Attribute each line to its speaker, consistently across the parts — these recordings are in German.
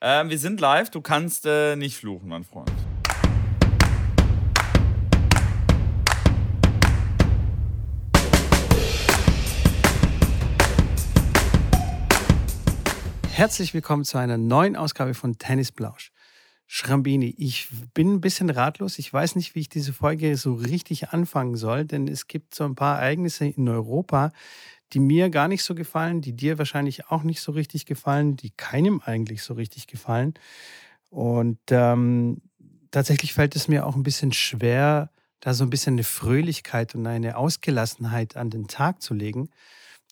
Speaker 1: Ähm, wir sind live, du kannst äh, nicht fluchen, mein Freund.
Speaker 2: Herzlich willkommen zu einer neuen Ausgabe von Tennis Blausch. Schrambini, ich bin ein bisschen ratlos. Ich weiß nicht, wie ich diese Folge so richtig anfangen soll, denn es gibt so ein paar Ereignisse in Europa, die mir gar nicht so gefallen, die dir wahrscheinlich auch nicht so richtig gefallen, die keinem eigentlich so richtig gefallen. Und ähm, tatsächlich fällt es mir auch ein bisschen schwer, da so ein bisschen eine Fröhlichkeit und eine Ausgelassenheit an den Tag zu legen.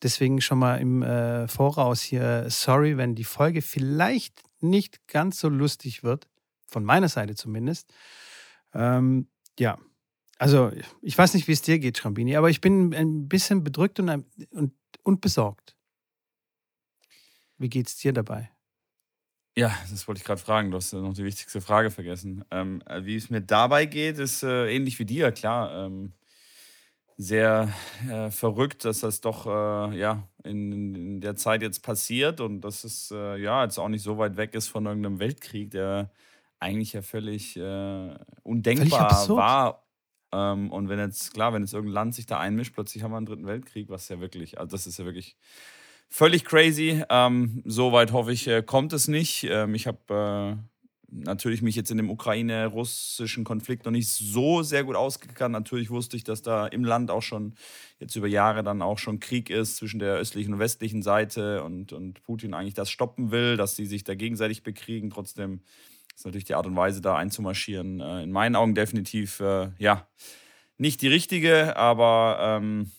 Speaker 2: Deswegen schon mal im äh, Voraus hier, sorry, wenn die Folge vielleicht nicht ganz so lustig wird, von meiner Seite zumindest. Ähm, ja, also ich weiß nicht, wie es dir geht, Schrambini, aber ich bin ein bisschen bedrückt und, und, und besorgt. Wie geht es dir dabei?
Speaker 1: Ja, das wollte ich gerade fragen. Du hast noch die wichtigste Frage vergessen. Ähm, wie es mir dabei geht, ist äh, ähnlich wie dir, klar. Ähm, sehr äh, verrückt, dass das doch äh, ja, in, in, der Zeit jetzt passiert und dass es äh, ja jetzt auch nicht so weit weg ist von irgendeinem Weltkrieg, der eigentlich ja völlig äh, undenkbar völlig war ähm, und wenn jetzt, klar, wenn jetzt irgendein Land sich da einmischt, plötzlich haben wir einen dritten Weltkrieg, was ja wirklich, also das ist ja wirklich völlig crazy. Ähm, Soweit hoffe ich, äh, kommt es nicht. Ähm, ich habe äh, natürlich mich jetzt in dem ukraine-russischen Konflikt noch nicht so sehr gut ausgekannt. Natürlich wusste ich, dass da im Land auch schon jetzt über Jahre dann auch schon Krieg ist zwischen der östlichen und westlichen Seite und, und Putin eigentlich das stoppen will, dass sie sich da gegenseitig bekriegen. Trotzdem ist natürlich die Art und Weise, da einzumarschieren, äh, in meinen Augen definitiv, äh, ja, nicht die richtige, aber ähm,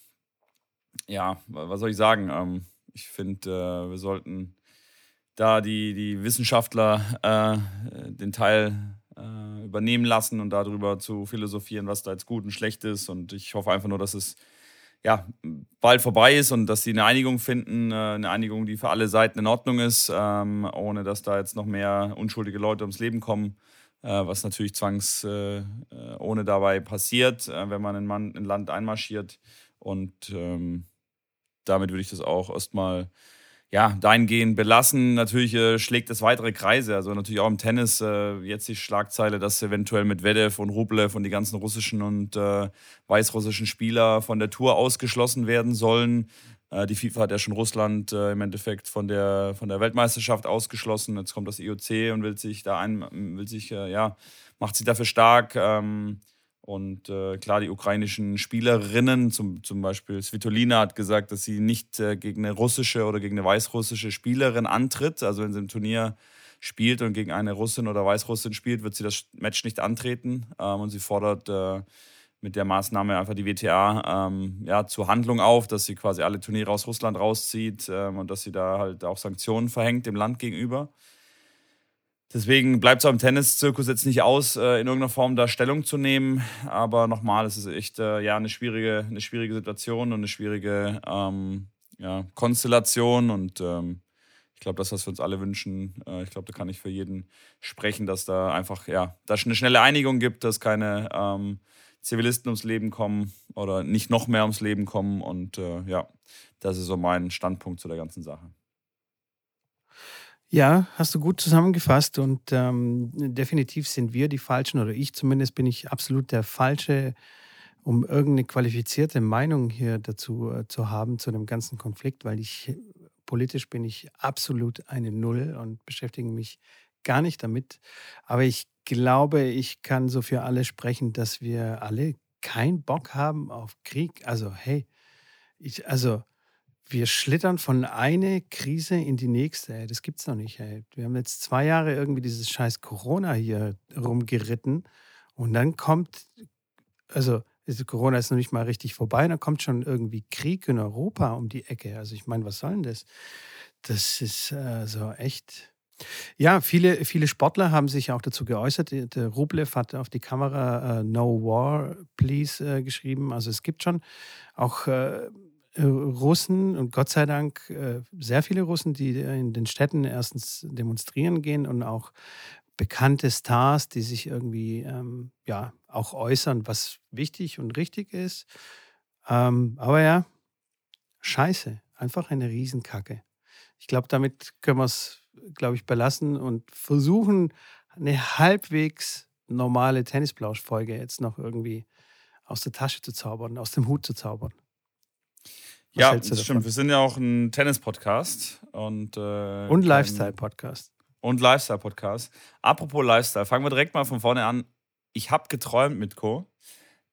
Speaker 1: ja, was soll ich sagen? Ähm, ich finde, äh, wir sollten da die, die Wissenschaftler äh, den Teil äh, übernehmen lassen und darüber zu philosophieren, was da jetzt gut und schlecht ist. Und ich hoffe einfach nur, dass es ja, bald vorbei ist und dass sie eine Einigung finden, äh, eine Einigung, die für alle Seiten in Ordnung ist, ähm, ohne dass da jetzt noch mehr unschuldige Leute ums Leben kommen, äh, was natürlich zwangs äh, ohne dabei passiert, wenn man in ein Land einmarschiert. Und ähm, damit würde ich das auch erstmal ja, dahingehend belassen. Natürlich äh, schlägt es weitere Kreise. Also natürlich auch im Tennis äh, jetzt die Schlagzeile, dass eventuell mit Vedev und Rublev und die ganzen russischen und äh, weißrussischen Spieler von der Tour ausgeschlossen werden sollen. Äh, die FIFA hat ja schon Russland äh, im Endeffekt von der, von der Weltmeisterschaft ausgeschlossen. Jetzt kommt das IOC und will sich da ein, will sich, äh, ja, macht sich dafür stark. Ähm, und äh, klar, die ukrainischen Spielerinnen, zum, zum Beispiel Svitolina hat gesagt, dass sie nicht äh, gegen eine russische oder gegen eine weißrussische Spielerin antritt. Also wenn sie im Turnier spielt und gegen eine Russin oder Weißrussin spielt, wird sie das Match nicht antreten. Ähm, und sie fordert äh, mit der Maßnahme einfach die WTA ähm, ja, zur Handlung auf, dass sie quasi alle Turniere aus Russland rauszieht ähm, und dass sie da halt auch Sanktionen verhängt dem Land gegenüber. Deswegen bleibt es am Tenniszirkus jetzt nicht aus, äh, in irgendeiner Form da Stellung zu nehmen. Aber nochmal, es ist echt äh, ja, eine, schwierige, eine schwierige Situation und eine schwierige ähm, ja, Konstellation. Und ähm, ich glaube, das, was wir uns alle wünschen, äh, ich glaube, da kann ich für jeden sprechen, dass da einfach, ja, da eine schnelle Einigung gibt, dass keine ähm, Zivilisten ums Leben kommen oder nicht noch mehr ums Leben kommen. Und äh, ja, das ist so mein Standpunkt zu der ganzen Sache.
Speaker 2: Ja, hast du gut zusammengefasst und ähm, definitiv sind wir die Falschen oder ich zumindest bin ich absolut der Falsche, um irgendeine qualifizierte Meinung hier dazu äh, zu haben zu dem ganzen Konflikt, weil ich politisch bin ich absolut eine Null und beschäftige mich gar nicht damit. Aber ich glaube, ich kann so für alle sprechen, dass wir alle keinen Bock haben auf Krieg. Also hey, ich, also wir schlittern von einer Krise in die nächste. Ey. Das gibt's noch nicht. Ey. Wir haben jetzt zwei Jahre irgendwie dieses scheiß Corona hier rumgeritten und dann kommt, also Corona ist noch nicht mal richtig vorbei, dann kommt schon irgendwie Krieg in Europa um die Ecke. Also ich meine, was soll denn das? Das ist äh, so echt. Ja, viele, viele Sportler haben sich auch dazu geäußert. Der Rublev hat auf die Kamera uh, No War, Please uh, geschrieben. Also es gibt schon auch äh, Russen und Gott sei Dank äh, sehr viele Russen, die in den Städten erstens demonstrieren gehen und auch bekannte Stars, die sich irgendwie ähm, ja auch äußern, was wichtig und richtig ist. Ähm, aber ja, scheiße, einfach eine Riesenkacke. Ich glaube, damit können wir es glaube ich, belassen und versuchen, eine halbwegs normale Tennisplausch-Folge jetzt noch irgendwie aus der Tasche zu zaubern, aus dem Hut zu zaubern.
Speaker 1: Was ja, das stimmt. Wir sind ja auch ein Tennis-Podcast und, äh,
Speaker 2: und Lifestyle-Podcast.
Speaker 1: Und Lifestyle-Podcast. Apropos Lifestyle, fangen wir direkt mal von vorne an. Ich habe geträumt mit Co.,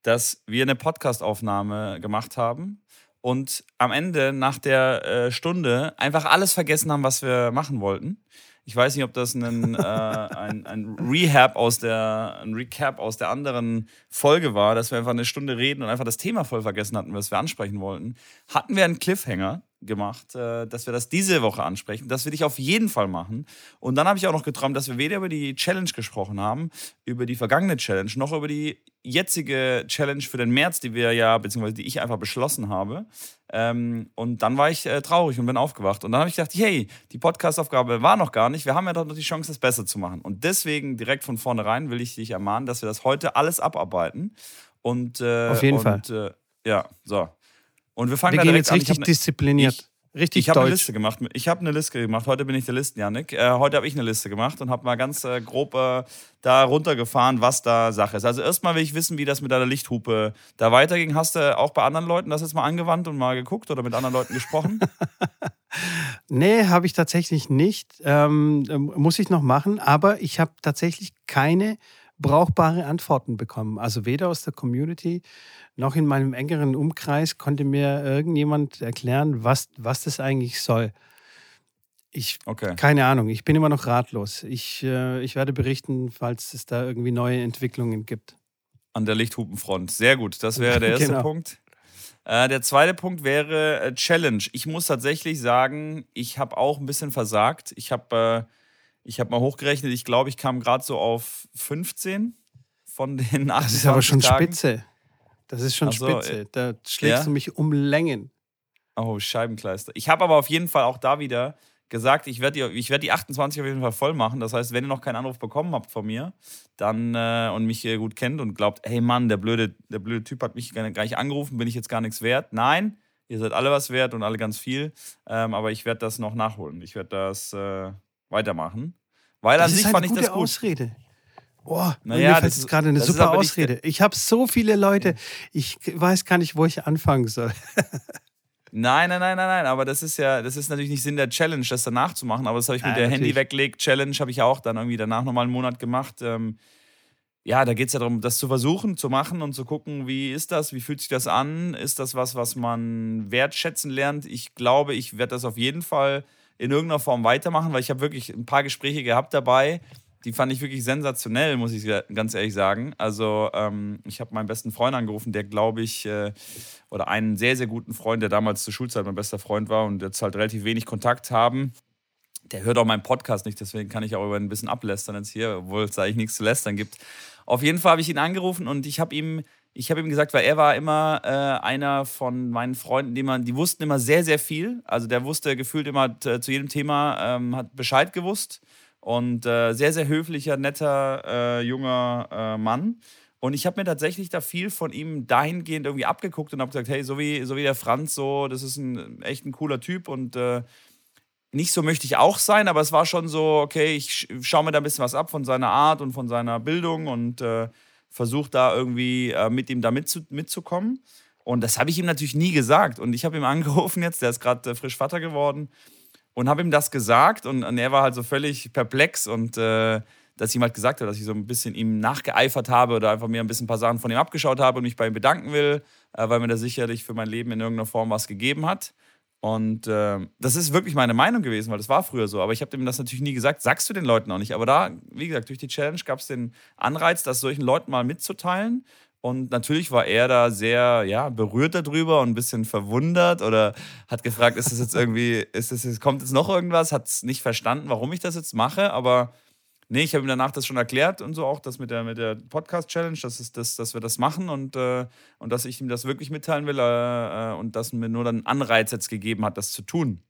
Speaker 1: dass wir eine Podcast-Aufnahme gemacht haben und am Ende, nach der äh, Stunde, einfach alles vergessen haben, was wir machen wollten. Ich weiß nicht, ob das ein, äh, ein, ein, Rehab aus der, ein Recap aus der anderen Folge war, dass wir einfach eine Stunde reden und einfach das Thema voll vergessen hatten, was wir ansprechen wollten. Hatten wir einen Cliffhanger, gemacht, äh, dass wir das diese Woche ansprechen. Das will ich auf jeden Fall machen. Und dann habe ich auch noch geträumt, dass wir weder über die Challenge gesprochen haben, über die vergangene Challenge, noch über die jetzige Challenge für den März, die wir ja, beziehungsweise die ich einfach beschlossen habe. Ähm, und dann war ich äh, traurig und bin aufgewacht. Und dann habe ich gedacht, hey, die Podcast-Aufgabe war noch gar nicht. Wir haben ja doch noch die Chance, das besser zu machen. Und deswegen direkt von vornherein will ich dich ermahnen, dass wir das heute alles abarbeiten. Und, äh,
Speaker 2: Auf jeden
Speaker 1: und,
Speaker 2: Fall.
Speaker 1: Äh, ja, so. Und wir fangen
Speaker 2: wir gehen jetzt richtig ne, diszipliniert.
Speaker 1: Ich, Richtig ich habe eine Liste gemacht. Ich habe eine Liste gemacht. Heute bin ich der Listen, Janik. Äh, heute habe ich eine Liste gemacht und habe mal ganz äh, grob äh, da runtergefahren, was da Sache ist. Also erstmal will ich wissen, wie das mit deiner Lichthupe da weiterging. Hast du auch bei anderen Leuten das jetzt mal angewandt und mal geguckt oder mit anderen Leuten gesprochen?
Speaker 2: nee, habe ich tatsächlich nicht. Ähm, ähm, muss ich noch machen. Aber ich habe tatsächlich keine brauchbare Antworten bekommen. Also weder aus der Community noch in meinem engeren Umkreis konnte mir irgendjemand erklären, was, was das eigentlich soll. Ich, okay. keine Ahnung, ich bin immer noch ratlos. Ich, äh, ich werde berichten, falls es da irgendwie neue Entwicklungen gibt.
Speaker 1: An der Lichthupenfront. Sehr gut. Das wäre der erste genau. Punkt. Äh, der zweite Punkt wäre äh, Challenge. Ich muss tatsächlich sagen, ich habe auch ein bisschen versagt. Ich habe äh, hab mal hochgerechnet, ich glaube, ich kam gerade so auf 15 von den 28 Das ist aber
Speaker 2: schon
Speaker 1: Tagen.
Speaker 2: Spitze. Das ist schon so, Spitze. Äh, da schlägst ja? du mich um Längen.
Speaker 1: Oh, Scheibenkleister. Ich habe aber auf jeden Fall auch da wieder gesagt, ich werde die, werd die 28 auf jeden Fall voll machen. Das heißt, wenn ihr noch keinen Anruf bekommen habt von mir dann äh, und mich äh, gut kennt und glaubt, hey Mann, der blöde, der blöde Typ hat mich gar nicht angerufen, bin ich jetzt gar nichts wert. Nein, ihr seid alle was wert und alle ganz viel. Ähm, aber ich werde das noch nachholen. Ich werde das äh, weitermachen. Weil
Speaker 2: das
Speaker 1: an sich fand ich das
Speaker 2: gut. Ausrede. Oh, naja, das ist gerade eine super Ausrede. Ich habe so viele Leute, ich weiß gar nicht, wo ich anfangen soll.
Speaker 1: Nein, nein, nein, nein, nein. Aber das ist ja, das ist natürlich nicht Sinn der Challenge, das danach zu machen. Aber das habe ich mit ja, der natürlich. Handy weglegt. Challenge habe ich ja auch dann irgendwie danach nochmal einen Monat gemacht. Ähm, ja, da geht es ja darum, das zu versuchen, zu machen und zu gucken, wie ist das, wie fühlt sich das an? Ist das was, was man wertschätzen lernt? Ich glaube, ich werde das auf jeden Fall in irgendeiner Form weitermachen, weil ich habe wirklich ein paar Gespräche gehabt dabei die fand ich wirklich sensationell, muss ich ganz ehrlich sagen. Also ähm, ich habe meinen besten Freund angerufen, der glaube ich, äh, oder einen sehr, sehr guten Freund, der damals zur Schulzeit mein bester Freund war und jetzt halt relativ wenig Kontakt haben. Der hört auch meinen Podcast nicht, deswegen kann ich auch über ein bisschen ablästern jetzt hier, obwohl es eigentlich nichts zu lästern gibt. Auf jeden Fall habe ich ihn angerufen und ich habe ihm, ich habe ihm gesagt, weil er war immer äh, einer von meinen Freunden, die man, die wussten immer sehr, sehr viel. Also der wusste gefühlt immer zu jedem Thema, ähm, hat Bescheid gewusst und äh, sehr, sehr höflicher, netter, äh, junger äh, Mann. Und ich habe mir tatsächlich da viel von ihm dahingehend irgendwie abgeguckt und habe gesagt, hey, so wie, so wie der Franz, so, das ist ein echt ein cooler Typ und äh, nicht so möchte ich auch sein, aber es war schon so, okay, ich schaue mir da ein bisschen was ab von seiner Art und von seiner Bildung und versuche da irgendwie äh, mit ihm da mitzu mitzukommen. Und das habe ich ihm natürlich nie gesagt. Und ich habe ihm angerufen jetzt, der ist gerade äh, frisch Vater geworden und habe ihm das gesagt und, und, er war halt so völlig perplex und äh, dass ihm halt gesagt habe, dass ich so ein bisschen ihm nachgeeifert habe oder einfach mir ein bisschen ein paar Sachen von ihm abgeschaut habe und mich bei ihm bedanken will, äh, weil mir das sicherlich für mein Leben in irgendeiner Form was gegeben hat. Und äh, das ist wirklich meine Meinung gewesen, weil das war früher so. Aber ich habe ihm das natürlich nie gesagt, sagst du den Leuten auch nicht. Aber da, wie gesagt, durch die Challenge gab es den Anreiz, das solchen Leuten mal mitzuteilen. Und natürlich war er da sehr ja, berührt darüber und ein bisschen verwundert oder hat gefragt, ist das jetzt irgendwie, ist das kommt jetzt noch irgendwas? Hat es nicht verstanden, warum ich das jetzt mache, aber nee, ich habe ihm danach das schon erklärt und so auch das mit der, mit der Podcast-Challenge, dass, das, dass wir das machen und, äh, und dass ich ihm das wirklich mitteilen will äh, äh und dass mir nur dann Anreiz jetzt gegeben hat, das zu tun.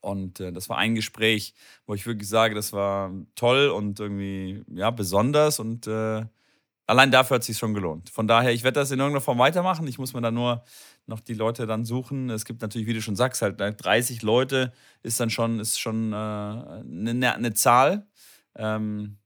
Speaker 1: Und äh, das war ein Gespräch, wo ich wirklich sage, das war toll und irgendwie ja besonders und äh, allein dafür hat es sich schon gelohnt. Von daher, ich werde das in irgendeiner Form weitermachen. Ich muss mir dann nur noch die Leute dann suchen. Es gibt natürlich, wie du schon sagst, halt 30 ne, Leute ist dann schon, ist schon äh, eine, eine Zahl. Ähm,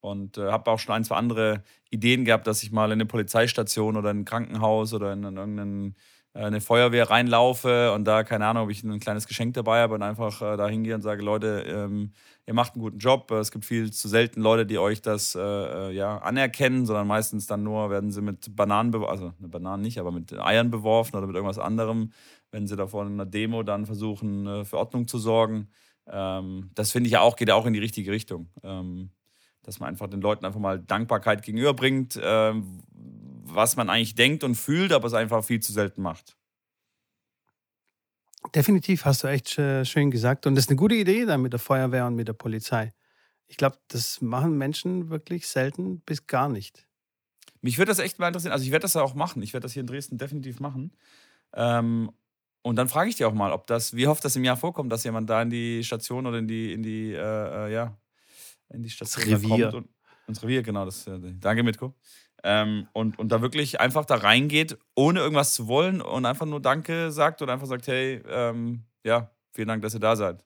Speaker 1: und äh, habe auch schon ein, zwei andere Ideen gehabt, dass ich mal in eine Polizeistation oder in ein Krankenhaus oder in, in irgendeinen äh, eine Feuerwehr reinlaufe und da, keine Ahnung, ob ich ein kleines Geschenk dabei habe und einfach äh, da hingehe und sage, Leute, ähm, ihr macht einen guten Job. Es gibt viel zu selten Leute, die euch das äh, äh ja, anerkennen, sondern meistens dann nur werden sie mit Bananen, also mit Bananen nicht, aber mit Eiern beworfen oder mit irgendwas anderem, wenn sie davor in einer Demo dann versuchen, äh, für Ordnung zu sorgen. Ähm, das finde ich ja auch, geht ja auch in die richtige Richtung. Ähm, dass man einfach den Leuten einfach mal Dankbarkeit gegenüberbringt, ähm, was man eigentlich denkt und fühlt, aber es einfach viel zu selten macht.
Speaker 2: Definitiv, hast du echt äh, schön gesagt. Und das ist eine gute Idee dann mit der Feuerwehr und mit der Polizei. Ich glaube, das machen Menschen wirklich selten bis gar nicht.
Speaker 1: Mich würde das echt mal interessieren. Also ich werde das ja auch machen. Ich werde das hier in Dresden definitiv machen. Ähm, und dann frage ich dich auch mal, ob das, wie oft das im Jahr vorkommt, dass jemand da in die Station oder in die, in die, äh, äh ja, in die Station
Speaker 2: das Revier.
Speaker 1: kommt. Und, ins Revier, genau. Das, äh, danke, Mitko. Ähm, und, und da wirklich einfach da reingeht, ohne irgendwas zu wollen und einfach nur Danke sagt und einfach sagt, hey, ähm, ja, vielen Dank, dass ihr da seid.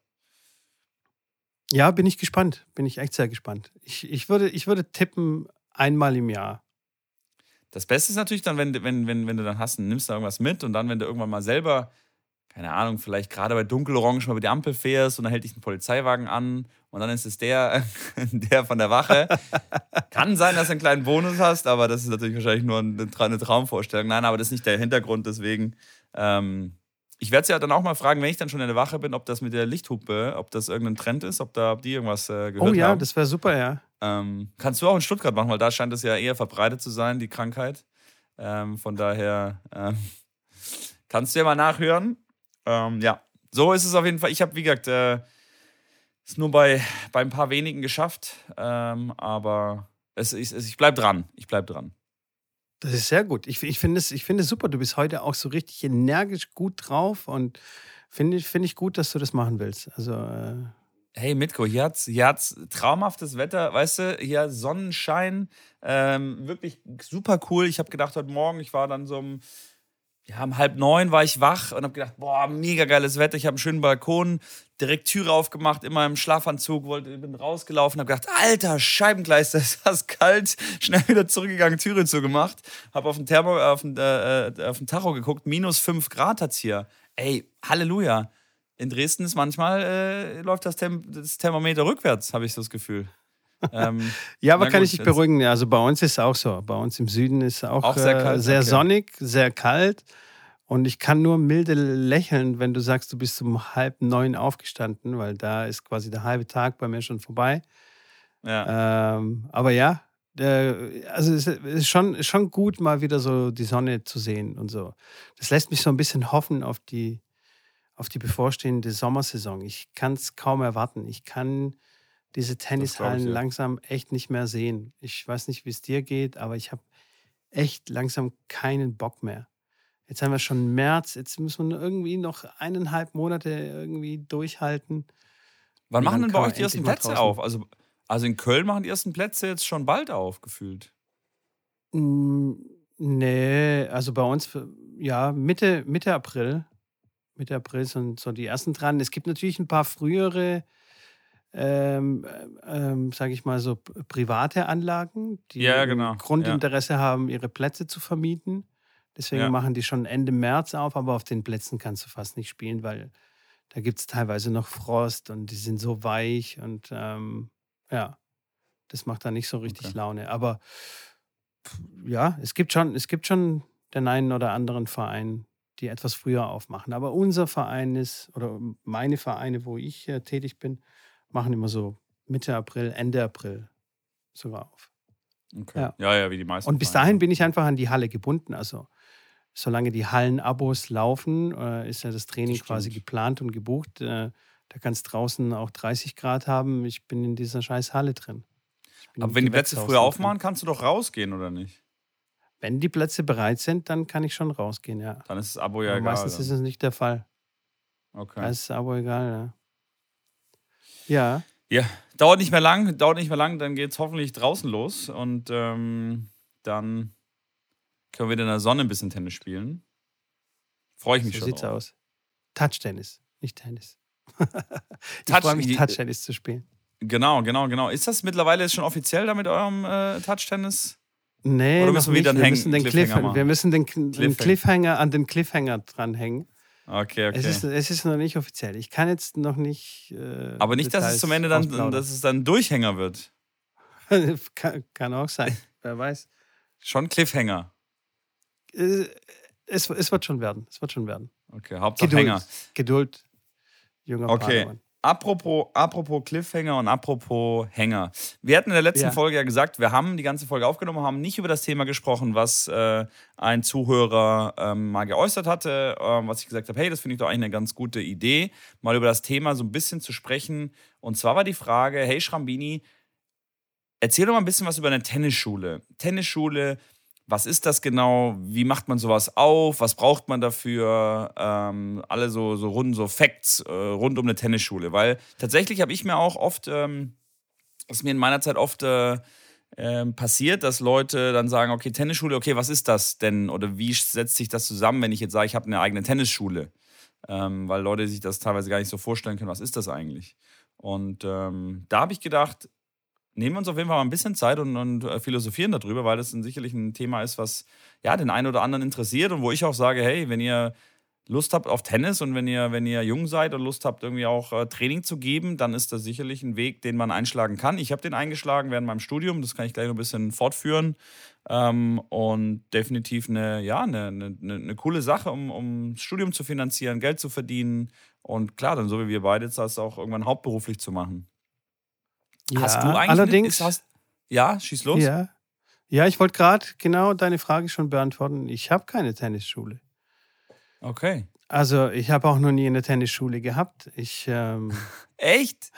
Speaker 2: Ja, bin ich gespannt. Bin ich echt sehr gespannt. Ich, ich, würde, ich würde tippen, einmal im Jahr.
Speaker 1: Das Beste ist natürlich dann, wenn, wenn, wenn, wenn du dann hast, nimmst du irgendwas mit und dann, wenn du irgendwann mal selber keine Ahnung, vielleicht gerade bei Dunkelorange mal über die Ampel fährst und dann hält dich ein Polizeiwagen an und dann ist es der, der von der Wache. Kann sein, dass du einen kleinen Bonus hast, aber das ist natürlich wahrscheinlich nur eine, Traumvorstellung. Nein, aber das ist nicht der Hintergrund, deswegen. Ähm, ich werde sie ja dann auch mal fragen, wenn ich dann schon in der Wache bin, ob das mit der Lichthupe, ob das irgendein Trend ist, ob da ob die irgendwas äh, gehört haben.
Speaker 2: Oh ja,
Speaker 1: haben.
Speaker 2: das wäre super, ja.
Speaker 1: Ähm, kannst du auch in Stuttgart machen, weil da scheint es ja eher verbreitet zu sein, die Krankheit. Ähm, von daher ähm, kannst du ja mal nachhören. Ähm, ja, so ist es auf jeden Fall. Ich habe, wie gesagt, äh, es nur bei, bei ein paar wenigen geschafft, ähm, aber es, es, ich bleibe dran. Ich bleibe dran.
Speaker 2: Das ist sehr gut. Ich, ich finde es, find es super. Du bist heute auch so richtig energisch gut drauf und finde find ich gut, dass du das machen willst. Also. Äh
Speaker 1: Hey Mitko, hier hat's, hier hat's traumhaftes Wetter, weißt du, hier Sonnenschein, ähm, wirklich super cool. Ich habe gedacht heute Morgen, ich war dann so um ja, um halb neun war ich wach und habe gedacht, boah, mega geiles Wetter. Ich habe einen schönen Balkon, direkt Türe aufgemacht, immer im Schlafanzug, wollte, bin rausgelaufen, habe gedacht, alter Scheibengleis, das ist das kalt. Schnell wieder zurückgegangen, Türe zugemacht, habe auf den Thermo, auf äh, äh auf den Tacho geguckt, minus fünf Grad hat's hier. Ey, Halleluja. In Dresden ist manchmal äh, läuft das, Tem das Thermometer rückwärts, habe ich so das Gefühl.
Speaker 2: Ähm, ja, aber kann gut, ich dich beruhigen? Also bei uns ist es auch so. Bei uns im Süden ist es auch,
Speaker 1: auch sehr, kalt,
Speaker 2: äh, sehr okay. sonnig, sehr kalt. Und ich kann nur milde lächeln, wenn du sagst, du bist um halb neun aufgestanden, weil da ist quasi der halbe Tag bei mir schon vorbei. Ja. Ähm, aber ja, äh, also es ist schon, schon gut, mal wieder so die Sonne zu sehen und so. Das lässt mich so ein bisschen hoffen auf die, auf die bevorstehende Sommersaison. Ich kann es kaum erwarten. Ich kann diese Tennishallen ich, langsam echt nicht mehr sehen. Ich weiß nicht, wie es dir geht, aber ich habe echt langsam keinen Bock mehr. Jetzt haben wir schon März, jetzt müssen wir irgendwie noch eineinhalb Monate irgendwie durchhalten.
Speaker 1: Wann machen denn bei euch die ersten Plätze auf? Also, also in Köln machen die ersten Plätze jetzt schon bald auf, gefühlt.
Speaker 2: Nee, also bei uns, ja, Mitte, Mitte April. Mitte April sind so die ersten dran. Es gibt natürlich ein paar frühere ähm, ähm, sage ich mal so, private Anlagen, die
Speaker 1: ja, genau.
Speaker 2: Grundinteresse ja. haben, ihre Plätze zu vermieten. Deswegen ja. machen die schon Ende März auf, aber auf den Plätzen kannst du fast nicht spielen, weil da gibt es teilweise noch Frost und die sind so weich und ähm, ja, das macht da nicht so richtig okay. Laune. Aber ja, es gibt schon, es gibt schon den einen oder anderen Verein, die etwas früher aufmachen. Aber unser Verein ist, oder meine Vereine, wo ich äh, tätig bin, machen immer so Mitte April, Ende April sogar auf.
Speaker 1: Okay. Ja. ja, ja, wie die meisten.
Speaker 2: Und bis dahin bin ich einfach an die Halle gebunden. Also solange die Hallenabos laufen, äh, ist ja das Training das quasi geplant und gebucht. Äh, da kann es draußen auch 30 Grad haben. Ich bin in dieser scheiß Halle drin.
Speaker 1: Aber wenn die Plätze früher aufmachen, kannst du doch rausgehen, oder nicht?
Speaker 2: Wenn die Plätze bereit sind, dann kann ich schon rausgehen, ja.
Speaker 1: Dann ist das Abo ja Aber
Speaker 2: egal. Meistens dann. ist es nicht der Fall. Okay. Da ist das Abo egal, ja. Ja.
Speaker 1: Ja, dauert nicht mehr lang, dauert nicht mehr lang, dann geht es hoffentlich draußen los. Und ähm, dann können wir wieder in der Sonne ein bisschen Tennis spielen. Freue ich mich
Speaker 2: so
Speaker 1: schon.
Speaker 2: sieht's
Speaker 1: drauf.
Speaker 2: aus. Touch-Tennis, nicht Tennis. ich
Speaker 1: Touch-
Speaker 2: freue mich, Touch-Tennis zu spielen.
Speaker 1: Genau, genau, genau. Ist das mittlerweile jetzt schon offiziell da mit eurem äh, Touch-Tennis?
Speaker 2: Nee,
Speaker 1: Oder müssen wir
Speaker 2: nicht.
Speaker 1: dann
Speaker 2: wir
Speaker 1: hängen-
Speaker 2: müssen den
Speaker 1: Cliffhanger
Speaker 2: Cliffhanger, wir müssen den, den
Speaker 1: Cliffhanger.
Speaker 2: Cliffhanger an den Cliffhanger dranhängen.
Speaker 1: Okay, okay.
Speaker 2: Es, ist, es ist noch nicht offiziell. Ich kann jetzt noch nicht. Äh,
Speaker 1: Aber nicht, dass es zum Ende dann, dass es dann Durchhänger wird.
Speaker 2: kann, kann auch sein. Wer weiß.
Speaker 1: Schon Cliffhanger.
Speaker 2: Äh, Es, es wird schon werden. Es wird schon werden.
Speaker 1: Okay, Hauptsache
Speaker 2: Geduld.
Speaker 1: Hänger.
Speaker 2: Geduld. Junger
Speaker 1: Okay.
Speaker 2: Padawan.
Speaker 1: Apropos, apropos Cliffhanger und apropos Hänger. Wir hatten in der letzten
Speaker 2: Ja.
Speaker 1: Folge ja gesagt, wir haben die ganze Folge aufgenommen, haben nicht über das Thema gesprochen, was äh, ein Zuhörer ähm, mal geäußert hatte, ähm, was ich gesagt habe, hey, das finde ich doch eigentlich eine ganz gute Idee, mal über das Thema so ein bisschen zu sprechen. Und zwar war die Frage, hey Schrambini, erzähl doch mal ein bisschen was über eine Tennisschule. Tennisschule, was ist das genau? Wie macht man sowas auf? Was braucht man dafür? Ähm, alle so, so rund, so Facts äh, rund um eine Tennisschule. Weil tatsächlich habe ich mir auch oft, ähm, ist mir in meiner Zeit oft äh, ähm, passiert, dass Leute dann sagen, okay, Tennisschule, okay, was ist das denn? Oder wie setzt sich das zusammen, wenn ich jetzt sage, ich habe eine eigene Tennisschule? Ähm, weil Leute sich das teilweise gar nicht so vorstellen können, was ist das eigentlich? Und ähm, da habe ich gedacht, nehmen wir uns auf jeden Fall mal ein bisschen Zeit und, und äh, philosophieren darüber, weil das sicherlich ein Thema ist, was ja den einen oder anderen interessiert und wo ich auch sage, hey, wenn ihr Lust habt auf Tennis und wenn ihr, wenn ihr jung seid und Lust habt, irgendwie auch äh, Training zu geben, dann ist das sicherlich ein Weg, den man einschlagen kann. Ich habe den eingeschlagen während meinem Studium, das kann ich gleich noch ein bisschen fortführen. Ähm, und definitiv eine, ja, eine, eine eine coole Sache, um, um das Studium zu finanzieren, Geld zu verdienen und klar, dann so wie wir beide, das auch irgendwann hauptberuflich zu machen. Hast
Speaker 2: Ja,
Speaker 1: du eigentlich
Speaker 2: allerdings,
Speaker 1: Eine, hast, ja, schieß los.
Speaker 2: ja, ja, ich wollte gerade genau deine Frage schon beantworten. Ich habe keine Tennisschule.
Speaker 1: Okay.
Speaker 2: Also ich habe auch noch nie eine Tennisschule gehabt. Ich ähm,
Speaker 1: Echt?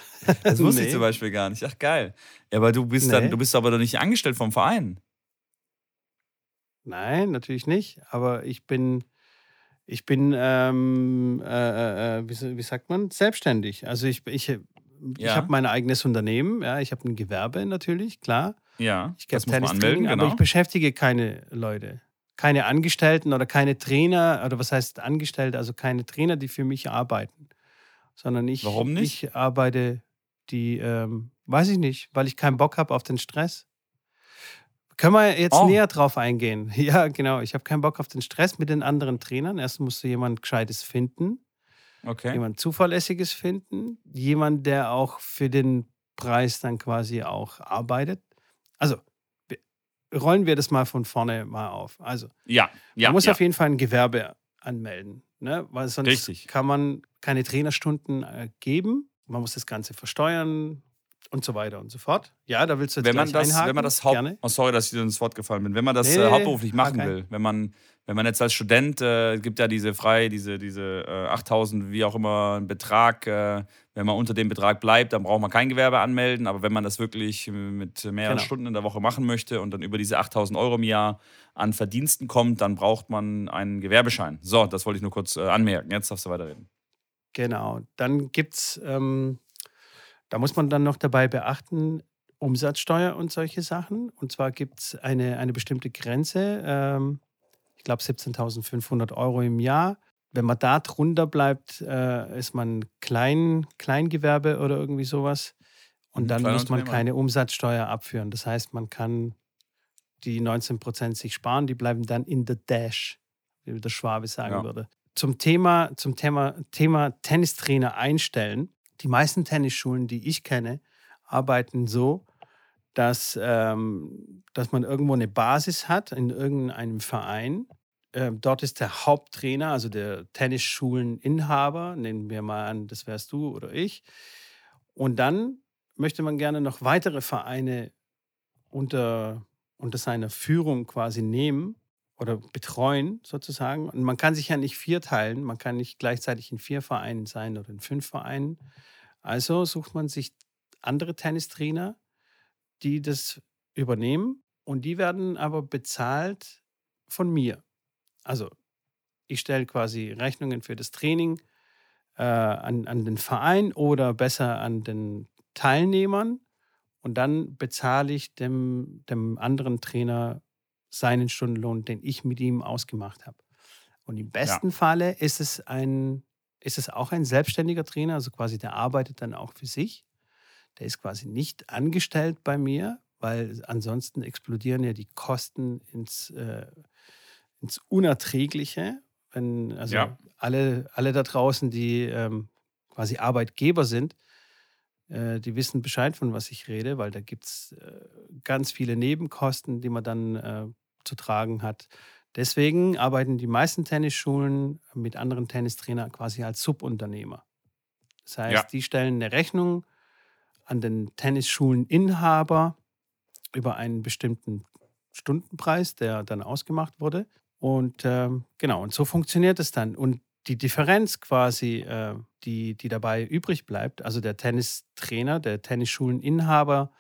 Speaker 1: Das wusste ich
Speaker 2: Nee.
Speaker 1: zum Beispiel gar nicht. Ach geil. Ja, aber du bist
Speaker 2: Nee.
Speaker 1: dann, du bist aber doch nicht angestellt vom Verein.
Speaker 2: Nein, natürlich nicht. Aber ich bin, ich bin, ähm, äh, äh, wie, so- wie sagt man, selbstständig. Also ich, ich, ich
Speaker 1: Ja.
Speaker 2: habe mein eigenes Unternehmen. Ja, ich habe ein Gewerbe natürlich, klar.
Speaker 1: Ja,
Speaker 2: Ich gebe Tennistraining,
Speaker 1: anmelden,
Speaker 2: aber
Speaker 1: genau.
Speaker 2: ich beschäftige keine Leute. Keine Angestellten oder keine Trainer, oder was heißt Angestellte, also keine Trainer, die für mich arbeiten. Sondern ich,
Speaker 1: Warum nicht?
Speaker 2: ich arbeite die, ähm, weiß ich nicht, weil ich keinen Bock habe auf den Stress. Können wir jetzt
Speaker 1: Oh.
Speaker 2: näher drauf eingehen? Ja, genau. Ich habe keinen Bock auf den Stress mit den anderen Trainern. Erst musst du jemand Gescheites finden,
Speaker 1: Okay.
Speaker 2: jemand Zuverlässiges finden, jemand, der auch für den Preis dann quasi auch arbeitet. Also rollen wir das mal von vorne mal auf. Also
Speaker 1: Ja, ja.
Speaker 2: man muss
Speaker 1: ja.
Speaker 2: auf jeden Fall ein Gewerbe anmelden, ne? weil sonst
Speaker 1: Richtig.
Speaker 2: kann man keine Trainerstunden äh, geben. Man muss das Ganze versteuern und so weiter und so fort. Ja, da willst du jetzt
Speaker 1: wenn man das,
Speaker 2: einhaken.
Speaker 1: wenn man das Haupt,
Speaker 2: Gerne.
Speaker 1: oh, sorry, dass ich dir ins Wort gefallen bin. Wenn man das
Speaker 2: Nee,
Speaker 1: äh, hauptberuflich machen
Speaker 2: kein-
Speaker 1: will, wenn man, wenn man jetzt als Student äh, gibt ja diese frei, diese, diese äh, 8000, wie auch immer, einen Betrag. Äh, wenn man unter dem Betrag bleibt, dann braucht man kein Gewerbe anmelden. Aber wenn man das wirklich äh, mit mehreren
Speaker 2: Genau.
Speaker 1: Stunden in der Woche machen möchte und dann über diese 8000 Euro im Jahr an Verdiensten kommt, dann braucht man einen Gewerbeschein. So, das wollte ich nur kurz äh, anmerken. Jetzt darfst du weiterreden.
Speaker 2: Genau. Dann gibt es, ähm, da muss man dann noch dabei beachten, Umsatzsteuer und solche Sachen. Und zwar gibt es eine, eine bestimmte Grenze, ähm, ich glaube 17.500 Euro im Jahr. Wenn man da drunter bleibt, äh, ist man Klein, Kleingewerbe oder irgendwie sowas. Und
Speaker 1: Mhm,
Speaker 2: dann muss man keine Umsatzsteuer abführen. Das heißt, man kann die 19 Prozent sich sparen, die bleiben dann in der Dash, wie der Schwabe sagen
Speaker 1: Ja.
Speaker 2: würde. Zum Thema, zum Thema, Thema Tennistrainer einstellen. Die meisten Tennisschulen, die ich kenne, arbeiten so, dass, ähm, dass man irgendwo eine Basis hat in irgendeinem Verein. Ähm, dort ist der Haupttrainer, also der Tennisschuleninhaber, nehmen wir mal an, das wärst du oder ich. Und dann möchte man gerne noch weitere Vereine unter, unter seiner Führung quasi nehmen oder betreuen sozusagen. Und man kann sich ja nicht vierteilen, man kann nicht gleichzeitig in vier Vereinen sein oder in fünf Vereinen. Also sucht man sich andere Tennistrainer, die das übernehmen und die werden aber bezahlt von mir. Also ich stelle quasi Rechnungen für das Training äh, an, an den Verein oder besser an den Teilnehmern und dann bezahle ich dem, dem anderen Trainer seinen Stundenlohn, den ich mit ihm ausgemacht habe. Und im besten ja. Falle ist es ein, ist es auch ein selbstständiger Trainer, also quasi der arbeitet dann auch für sich. Der ist quasi nicht angestellt bei mir, weil ansonsten explodieren ja die Kosten ins, äh, ins Unerträgliche. Wenn, also ja. alle, alle da draußen, die ähm, quasi Arbeitgeber sind, äh, die wissen Bescheid, von was ich rede, weil da gibt es äh, ganz viele Nebenkosten, die man dann äh, zu tragen hat. Deswegen arbeiten die meisten Tennisschulen mit anderen Tennistrainern quasi als Subunternehmer. Das heißt, ja. die stellen eine Rechnung an den Tennisschuleninhaber über einen bestimmten Stundenpreis, der dann ausgemacht wurde. Und ähm, genau, und so funktioniert es dann. Und die Differenz quasi, äh, die, die dabei übrig bleibt, also der Tennistrainer, der Tennisschuleninhaber,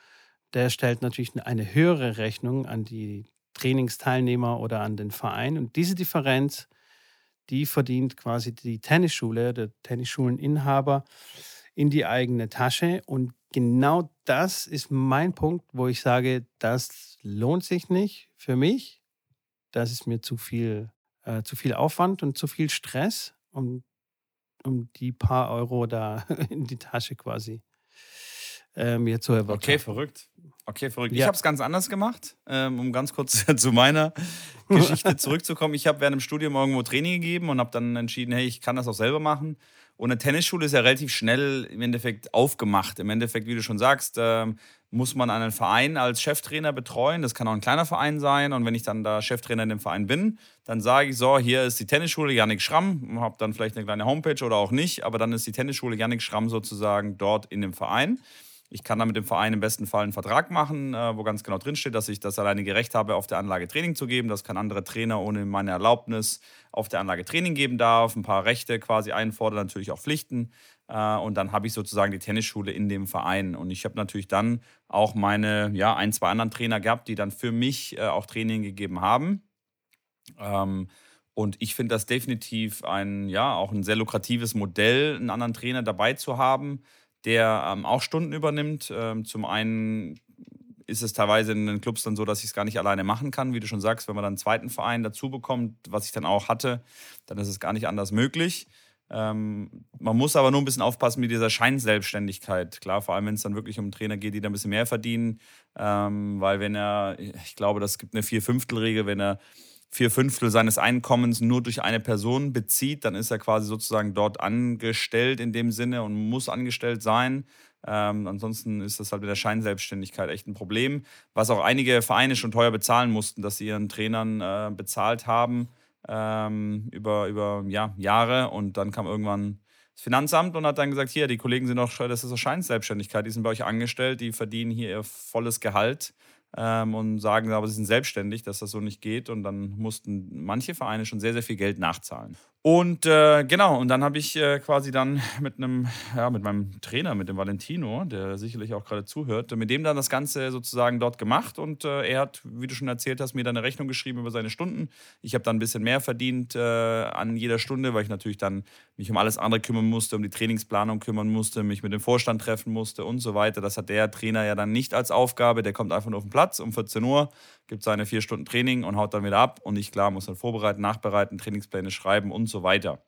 Speaker 2: der stellt natürlich eine höhere Rechnung an die Trainingsteilnehmer oder an den Verein. Und diese Differenz, die verdient quasi die Tennisschule, der Tennisschuleninhaber in die eigene Tasche. Und genau das ist mein Punkt, wo ich sage, das lohnt sich nicht für mich. Das ist mir zu viel, äh, zu viel Aufwand und zu viel Stress, um, um die paar Euro da in die Tasche quasi äh, mir zu erwirtschaften.
Speaker 1: Okay, verrückt. Okay, verrückt. Ja. Ich habe es ganz anders gemacht, ähm, um ganz kurz zu meiner Geschichte zurückzukommen. Ich habe während dem Studium irgendwo Training gegeben und habe dann entschieden, hey, ich kann das auch selber machen. Und eine Tennisschule ist ja relativ schnell im Endeffekt aufgemacht. Im Endeffekt, wie du schon sagst, äh, muss man einen Verein als Cheftrainer betreuen. Das kann auch ein kleiner Verein sein. Und wenn ich dann da Cheftrainer in dem Verein bin, dann sage ich so, hier ist die Tennisschule Janik Schramm. Habe dann vielleicht eine kleine Homepage oder auch nicht. Aber dann ist die Tennisschule Janik Schramm sozusagen dort in dem Verein. Ich kann da mit dem Verein im besten Fall einen Vertrag machen, äh, wo ganz genau drinsteht, dass ich das alleinige Recht habe, auf der Anlage Training zu geben. Das kann andere Trainer ohne meine Erlaubnis auf der Anlage Training geben darf. Ein paar Rechte quasi einfordern, natürlich auch Pflichten. Äh, und dann habe ich sozusagen die Tennisschule in dem Verein. Und ich habe natürlich dann auch meine, ja, ein, zwei anderen Trainer gehabt, die dann für mich äh, auch Training gegeben haben. Ähm, und ich finde das definitiv ein, ja, auch ein sehr lukratives Modell, einen anderen Trainer dabei zu haben der ähm, auch Stunden übernimmt. Ähm, zum einen ist es teilweise in den Clubs dann so, dass ich es gar nicht alleine machen kann. Wie du schon sagst, wenn man dann einen zweiten Verein dazu bekommt, was ich dann auch hatte, dann ist es gar nicht anders möglich. Ähm, man muss aber nur ein bisschen aufpassen mit dieser Scheinselbstständigkeit. Klar, vor allem wenn es dann wirklich um Trainer geht, die da ein bisschen mehr verdienen. Ähm, weil wenn er, ich glaube, das gibt eine Vier-Fünftel-Regel, wenn er vier Fünftel seines Einkommens nur durch eine Person bezieht, dann ist er quasi sozusagen dort angestellt in dem Sinne und muss angestellt sein. Ähm, ansonsten ist das halt mit der Scheinselbstständigkeit echt ein Problem, was auch einige Vereine schon teuer bezahlen mussten, dass sie ihren Trainern äh, bezahlt haben ähm, über, über ja, Jahre und dann kam irgendwann das Finanzamt und hat dann gesagt, hier, die Kollegen sind doch, das ist eine Scheinselbstständigkeit, die sind bei euch angestellt, die verdienen hier ihr volles Gehalt ähm, und sagen aber, sie sind selbstständig, dass das so nicht geht. Und dann mussten manche Vereine schon sehr, sehr viel Geld nachzahlen. Und äh, genau, und dann habe ich äh, quasi dann mit einem, ja, mit meinem Trainer, mit dem Valentino, der sicherlich auch gerade zuhört, mit dem dann das Ganze sozusagen dort gemacht. Und äh, er hat, wie du schon erzählt hast, mir dann eine Rechnung geschrieben über seine Stunden. Ich habe dann ein bisschen mehr verdient äh, an jeder Stunde, weil ich natürlich dann mich um alles andere kümmern musste, um die Trainingsplanung kümmern musste, mich mit dem Vorstand treffen musste und so weiter. Das hat der Trainer ja dann nicht als Aufgabe. Der kommt einfach nur auf den Platz um 14 Uhr, gibt seine vier Stunden Training und haut dann wieder ab. Und ich, klar, muss dann vorbereiten, nachbereiten, Trainingspläne schreiben und so weiter.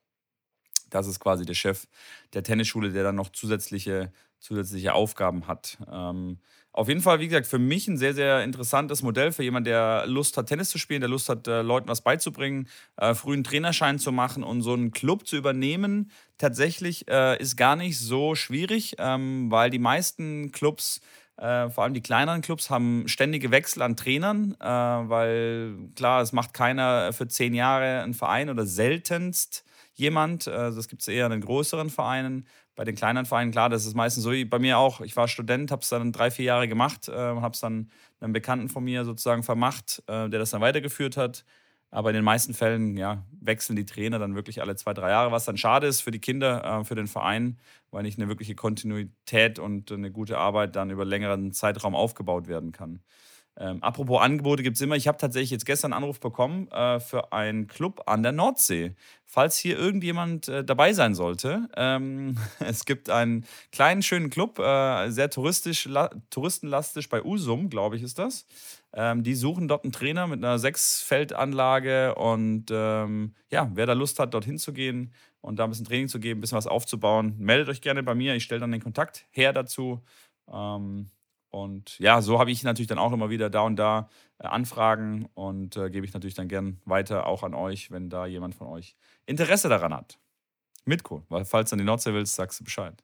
Speaker 1: Das ist quasi der Chef der Tennisschule, der dann noch zusätzliche, zusätzliche Aufgaben hat. Ähm, auf jeden Fall, wie gesagt, für mich ein sehr, sehr interessantes Modell für jemanden, der Lust hat, Tennis zu spielen, der Lust hat, äh, Leuten was beizubringen, äh, frühen Trainerschein zu machen und so einen Club zu übernehmen. Tatsächlich äh, ist gar nicht so schwierig, ähm, weil die meisten Clubs äh, vor allem die kleineren Clubs haben ständige Wechsel an Trainern, äh, weil klar, es macht keiner für zehn Jahre einen Verein oder seltenst jemand. Also das gibt es eher in den größeren Vereinen. Bei den kleineren Vereinen, klar, das ist meistens so wie bei mir auch. Ich war Student, habe es dann drei, vier Jahre gemacht äh, habe es dann einem Bekannten von mir sozusagen vermacht, äh, der das dann weitergeführt hat. Aber in den meisten Fällen ja, wechseln die Trainer dann wirklich alle zwei, drei Jahre, was dann schade ist für die Kinder, äh, für den Verein, weil nicht eine wirkliche Kontinuität und eine gute Arbeit dann über längeren Zeitraum aufgebaut werden kann. Ähm, apropos Angebote gibt es immer. Ich habe tatsächlich jetzt gestern einen Anruf bekommen äh, für einen Club an der Nordsee. Falls hier irgendjemand äh, dabei sein sollte. Ähm, es gibt einen kleinen, schönen Club, äh, sehr touristisch, touristenlastisch bei Usum, glaube ich, ist das. Ähm, die suchen dort einen Trainer mit einer Sechsfeldanlage und ähm, ja, wer da Lust hat, dorthin zu gehen und da ein bisschen Training zu geben, ein bisschen was aufzubauen, meldet euch gerne bei mir. Ich stelle dann den Kontakt her dazu. Ähm, und ja, so habe ich natürlich dann auch immer wieder da und da äh, Anfragen und äh, gebe ich natürlich dann gern weiter auch an euch, wenn da jemand von euch Interesse daran hat. Mitko, weil falls du an die Nordsee willst, sagst du Bescheid.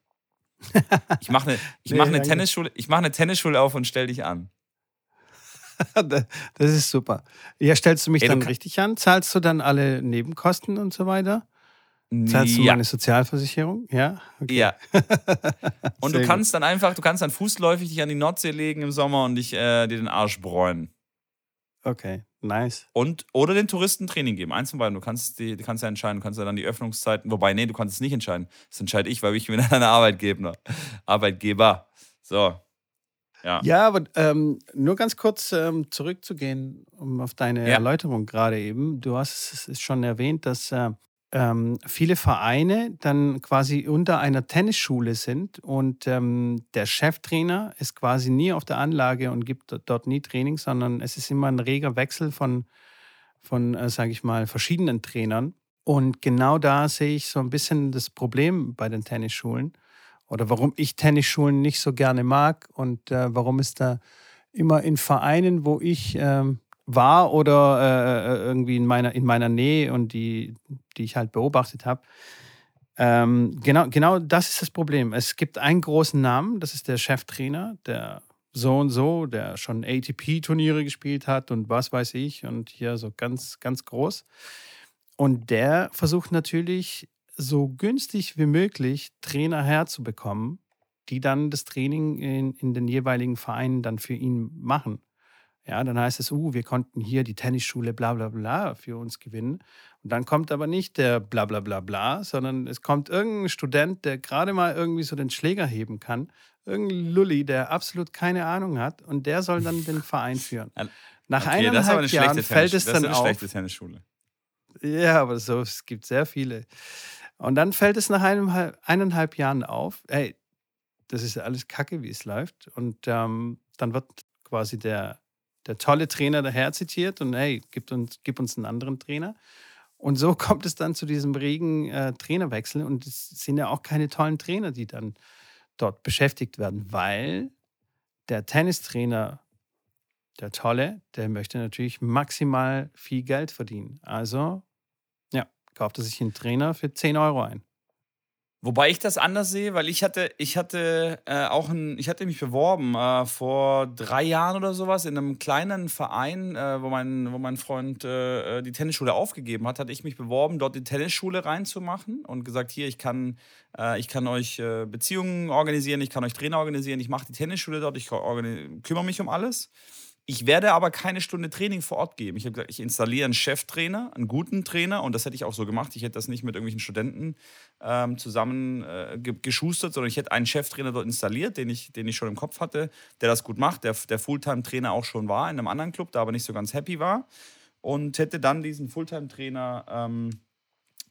Speaker 1: Ich mache eine, ich mache eine Tennisschule, ich mache eine Tennisschule auf und stell dich an.
Speaker 2: das ist super. Ja, stellst du mich Ey, dann richtig an? Zahlst du dann alle Nebenkosten und so weiter? Zahlst du ja. meine Sozialversicherung? Ja.
Speaker 1: Okay. Ja. Und du kannst gut. dann einfach, du kannst dann fußläufig dich an die Nordsee legen im Sommer und dich äh, dir den Arsch bräunen.
Speaker 2: Okay, nice.
Speaker 1: Und oder den Touristen Training geben. Eins von beiden. Du kannst, die, du kannst ja entscheiden, du kannst ja dann die Öffnungszeiten. Wobei, nee, du kannst es nicht entscheiden. Das entscheide ich, weil ich bin ein Arbeitgeber. Arbeitgeber. So.
Speaker 2: Ja, ja aber ähm, nur ganz kurz ähm, zurückzugehen, um auf deine ja. Erläuterung gerade eben. Du hast es schon erwähnt, dass äh, ähm, viele Vereine dann quasi unter einer Tennisschule sind und ähm, der Cheftrainer ist quasi nie auf der Anlage und gibt dort nie Training, sondern es ist immer ein reger Wechsel von, von äh, sage ich mal, verschiedenen Trainern. Und genau da sehe ich so ein bisschen das Problem bei den Tennisschulen oder warum ich Tennisschulen nicht so gerne mag und äh, warum es da immer in Vereinen, wo ich ähm, war oder äh, äh, irgendwie in meiner, in meiner Nähe und die, die ich halt beobachtet habe. Ähm, genau, genau das ist das Problem. Es gibt einen großen Namen, das ist der Cheftrainer, der so und so, der schon ATP-Turniere gespielt hat und was weiß ich und hier so ganz, ganz groß. Und der versucht natürlich so günstig wie möglich Trainer herzubekommen, die dann das Training in, in den jeweiligen Vereinen dann für ihn machen. Ja, dann heißt es, uh, wir konnten hier die Tennisschule bla bla bla für uns gewinnen. Und dann kommt aber nicht der bla bla bla bla, sondern es kommt irgendein Student, der gerade mal irgendwie so den Schläger heben kann. Irgendein Lulli, der absolut keine Ahnung hat und der soll dann den Verein führen. Nach okay, eineinhalb Jahren fällt es dann auf. Das ist eine Tennisschule. Ja, aber so, es gibt sehr viele. Und dann fällt es nach einem, eineinhalb Jahren auf, hey, das ist alles kacke, wie es läuft. Und ähm, dann wird quasi der der tolle Trainer daher zitiert und hey, gib uns, gib uns einen anderen Trainer. Und so kommt es dann zu diesem regen äh, Trainerwechsel und es sind ja auch keine tollen Trainer, die dann dort beschäftigt werden, weil der Tennistrainer, der tolle, der möchte natürlich maximal viel Geld verdienen. Also, kauft er sich einen Trainer für 10 Euro ein.
Speaker 1: Wobei ich das anders sehe, weil ich hatte, ich hatte äh, auch ein, ich hatte mich beworben äh, vor drei Jahren oder sowas in einem kleinen Verein, äh, wo mein, wo mein Freund äh, äh, die Tennisschule aufgegeben hat, hatte ich mich beworben, dort die Tennisschule reinzumachen und gesagt, hier, ich kann, äh, ich kann euch Beziehungen organisieren, ich kann euch Trainer organisieren, ich mache die Tennisschule dort, ich kümmere mich um alles. Ich werde aber keine Stunde Training vor Ort geben. Ich habe gesagt, ich installiere einen Cheftrainer, einen guten Trainer und das hätte ich auch so gemacht. Ich hätte das nicht mit irgendwelchen Studenten ähm, zusammen äh, geschustert, sondern ich hätte einen Cheftrainer dort installiert, den ich, den ich schon im Kopf hatte, der das gut macht, der, der Fulltime-Trainer auch schon war in einem anderen Club, der aber nicht so ganz happy war und hätte dann diesen Fulltime-Trainer ähm,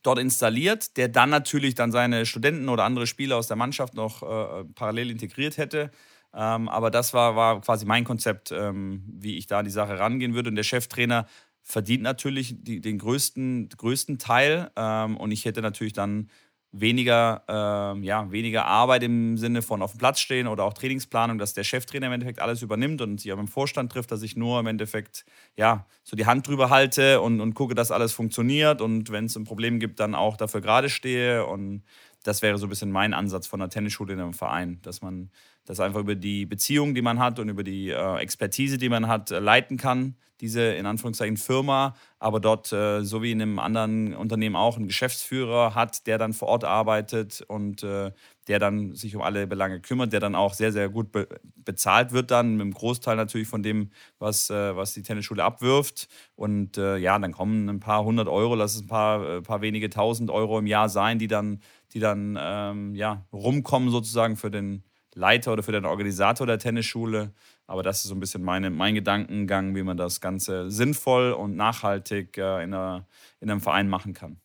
Speaker 1: dort installiert, der dann natürlich dann seine Studenten oder andere Spieler aus der Mannschaft noch äh, parallel integriert hätte ähm, aber das war, war quasi mein Konzept, ähm, wie ich da an die Sache rangehen würde. Und der Cheftrainer verdient natürlich die, den größten, größten Teil. Ähm, und ich hätte natürlich dann weniger, ähm, ja, weniger Arbeit im Sinne von auf dem Platz stehen oder auch Trainingsplanung, dass der Cheftrainer im Endeffekt alles übernimmt und sich auch im Vorstand trifft, dass ich nur im Endeffekt ja, so die Hand drüber halte und, und gucke, dass alles funktioniert und wenn es ein Problem gibt, dann auch dafür gerade stehe. Und das wäre so ein bisschen mein Ansatz von der Tennisschule in einem Verein, dass man das einfach über die Beziehung, die man hat und über die äh, Expertise, die man hat, äh, leiten kann, diese in Anführungszeichen Firma, aber dort, äh, so wie in einem anderen Unternehmen auch, einen Geschäftsführer hat, der dann vor Ort arbeitet und äh, der dann sich um alle Belange kümmert, der dann auch sehr, sehr gut be bezahlt wird, dann mit einem Großteil natürlich von dem, was, äh, was die Tennisschule abwirft. Und ja, dann kommen ein paar hundert Euro, lass es ein paar, paar wenige tausend Euro im Jahr sein, die dann, die dann ähm, ja, rumkommen sozusagen für den Leiter oder für den Organisator der Tennisschule. Aber das ist so ein bisschen meine, mein Gedankengang, wie man das Ganze sinnvoll und nachhaltig äh, in, einer, in einem Verein machen kann.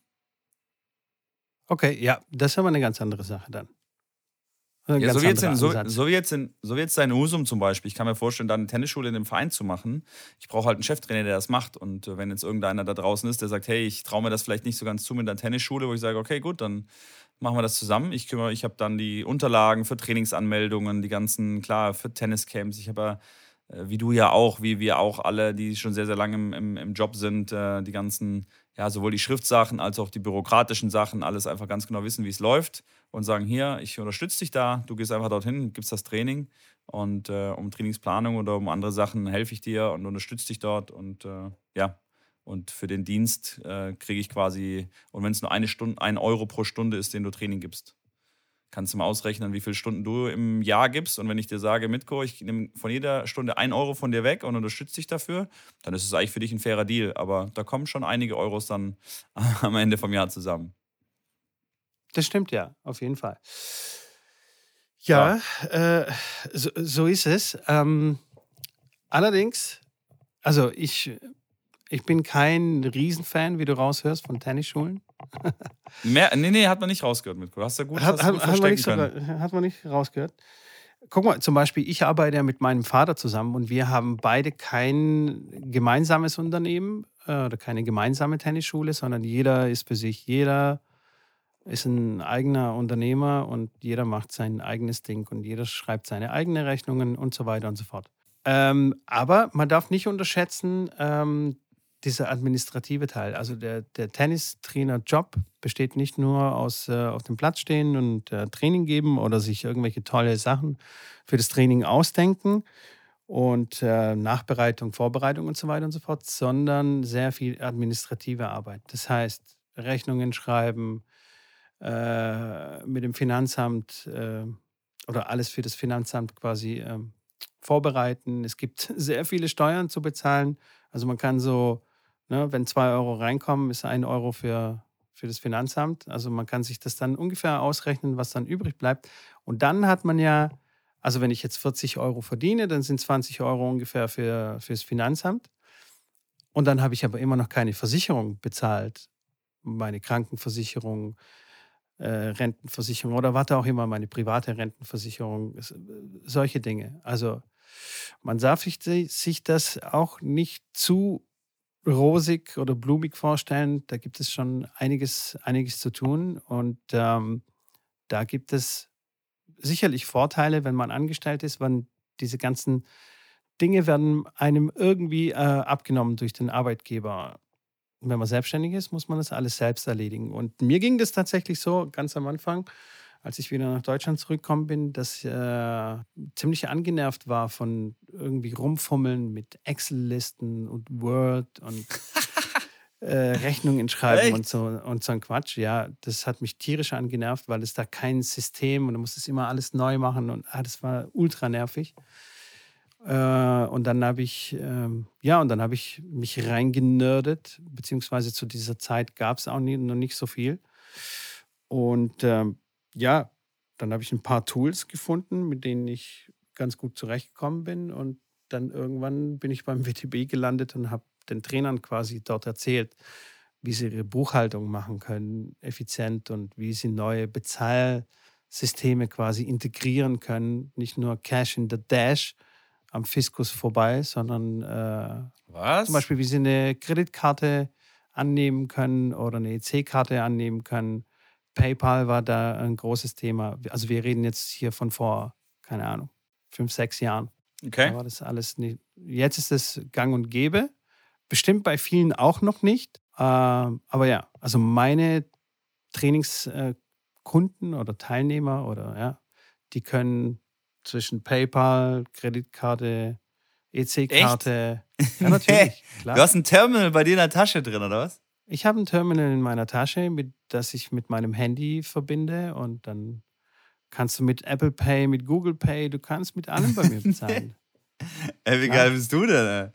Speaker 2: Okay, ja, das ist aber eine ganz andere Sache dann.
Speaker 1: Ja, so, wie jetzt in, so, so, wie jetzt in, so wie jetzt in Husum zum Beispiel. Ich kann mir vorstellen, da eine Tennisschule in dem Verein zu machen. Ich brauche halt einen Cheftrainer, der das macht. Und äh, wenn jetzt irgendeiner da draußen ist, der sagt, hey, ich traue mir das vielleicht nicht so ganz zu mit einer Tennisschule, wo ich sage, okay, gut, dann machen wir das zusammen. Ich kümmere, ich habe dann die Unterlagen für Trainingsanmeldungen, die ganzen, klar, für Tenniscamps. Ich habe ja, äh, wie du ja auch, wie wir auch alle, die schon sehr, sehr lange im, im, im Job sind, äh, die ganzen, ja, sowohl die Schriftsachen als auch die bürokratischen Sachen, alles einfach ganz genau wissen, wie es läuft und sagen, hier, ich unterstütze dich da, du gehst einfach dorthin, gibst das Training und äh, um Trainingsplanung oder um andere Sachen helfe ich dir und unterstütze dich dort und äh, ja, und für den Dienst äh, kriege ich quasi, und wenn es nur eine Stunde, ein Euro pro Stunde ist, den du Training gibst, kannst du mal ausrechnen, wie viele Stunden du im Jahr gibst. Und wenn ich dir sage, Mitko, ich nehme von jeder Stunde ein Euro von dir weg und unterstütze dich dafür, dann ist es eigentlich für dich ein fairer Deal. Aber da kommen schon einige Euros dann am Ende vom Jahr zusammen.
Speaker 2: Das stimmt ja, auf jeden Fall. Ja, ja. Äh, so, so, ist es. Ähm, allerdings, also ich, ich bin kein Riesenfan, wie du raushörst, von Tennisschulen.
Speaker 1: Mehr, nee, nee, hat man nicht rausgehört mit. Du hast ja gut,
Speaker 2: hat,
Speaker 1: hast
Speaker 2: gut hat, man nicht sogar, hat man nicht rausgehört. Guck mal, zum Beispiel, ich arbeite ja mit meinem Vater zusammen und wir haben beide kein gemeinsames Unternehmen äh, oder keine gemeinsame Tennisschule, sondern jeder ist für sich. Jeder ist ein eigener Unternehmer und jeder macht sein eigenes Ding und jeder schreibt seine eigenen Rechnungen und so weiter und so fort. Ähm, aber man darf nicht unterschätzen, ähm, dieser administrative Teil. Also der, der Tennistrainer-Job besteht nicht nur aus äh, auf dem Platz stehen und äh, Training geben oder sich irgendwelche tolle Sachen für das Training ausdenken und äh, Nachbereitung, Vorbereitung und so weiter und so fort, sondern sehr viel administrative Arbeit. Das heißt, Rechnungen schreiben, äh, mit dem Finanzamt äh, oder alles für das Finanzamt quasi äh, vorbereiten. Es gibt sehr viele Steuern zu bezahlen. Also man kann so, ne, wenn zwei Euro reinkommen, ist ein Euro für, für das Finanzamt. Also man kann sich das dann ungefähr ausrechnen, was dann übrig bleibt. Und dann hat man ja, also wenn ich jetzt 40 Euro verdiene, dann sind 20 Euro ungefähr für, fürs Finanzamt. Und dann habe ich aber immer noch keine Versicherung bezahlt. Meine Krankenversicherung, äh, Rentenversicherung oder warte auch immer, meine private Rentenversicherung, äh, solche Dinge. Also man darf sich, sich das auch nicht zu rosig oder blumig vorstellen. Da gibt es schon einiges, einiges zu tun und ähm, da gibt es sicherlich Vorteile, wenn man angestellt ist, wenn diese ganzen Dinge werden einem irgendwie äh, abgenommen durch den Arbeitgeber wenn man selbstständig ist, muss man das alles selbst erledigen. Und mir ging das tatsächlich so ganz am Anfang, als ich wieder nach Deutschland zurückgekommen bin, dass ich äh, ziemlich angenervt war von irgendwie rumfummeln mit Excel-Listen und Word und äh, Rechnungen schreiben und so, und so ein Quatsch. Ja, das hat mich tierisch angenervt, weil es da kein System und du musst es immer alles neu machen und ah, das war ultra nervig. Äh, und dann habe ich, ähm, ja, und dann habe ich mich reingenördet, beziehungsweise zu dieser Zeit gab es auch nie, noch nicht so viel. Und ähm, ja, dann habe ich ein paar Tools gefunden, mit denen ich ganz gut zurechtgekommen bin. Und dann irgendwann bin ich beim WTB gelandet und habe den Trainern quasi dort erzählt, wie sie ihre Buchhaltung machen können, effizient und wie sie neue Bezahlsysteme quasi integrieren können. Nicht nur Cash in the Dash, am Fiskus vorbei, sondern äh, zum Beispiel, wie sie eine Kreditkarte annehmen können oder eine EC-Karte annehmen können. PayPal war da ein großes Thema. Also wir reden jetzt hier von vor, keine Ahnung, fünf, sechs Jahren.
Speaker 1: Okay.
Speaker 2: Da war das alles nicht. Jetzt ist es gang und gäbe. Bestimmt bei vielen auch noch nicht. Äh, aber ja, also meine Trainingskunden äh, oder Teilnehmer oder ja, die können zwischen PayPal, Kreditkarte, EC-Karte.
Speaker 1: Ja, natürlich. Klar. Du hast ein Terminal bei dir in der Tasche drin, oder was?
Speaker 2: Ich habe ein Terminal in meiner Tasche, mit, das ich mit meinem Handy verbinde und dann kannst du mit Apple Pay, mit Google Pay, du kannst mit allem bei mir bezahlen.
Speaker 1: Ey, wie geil bist du denn?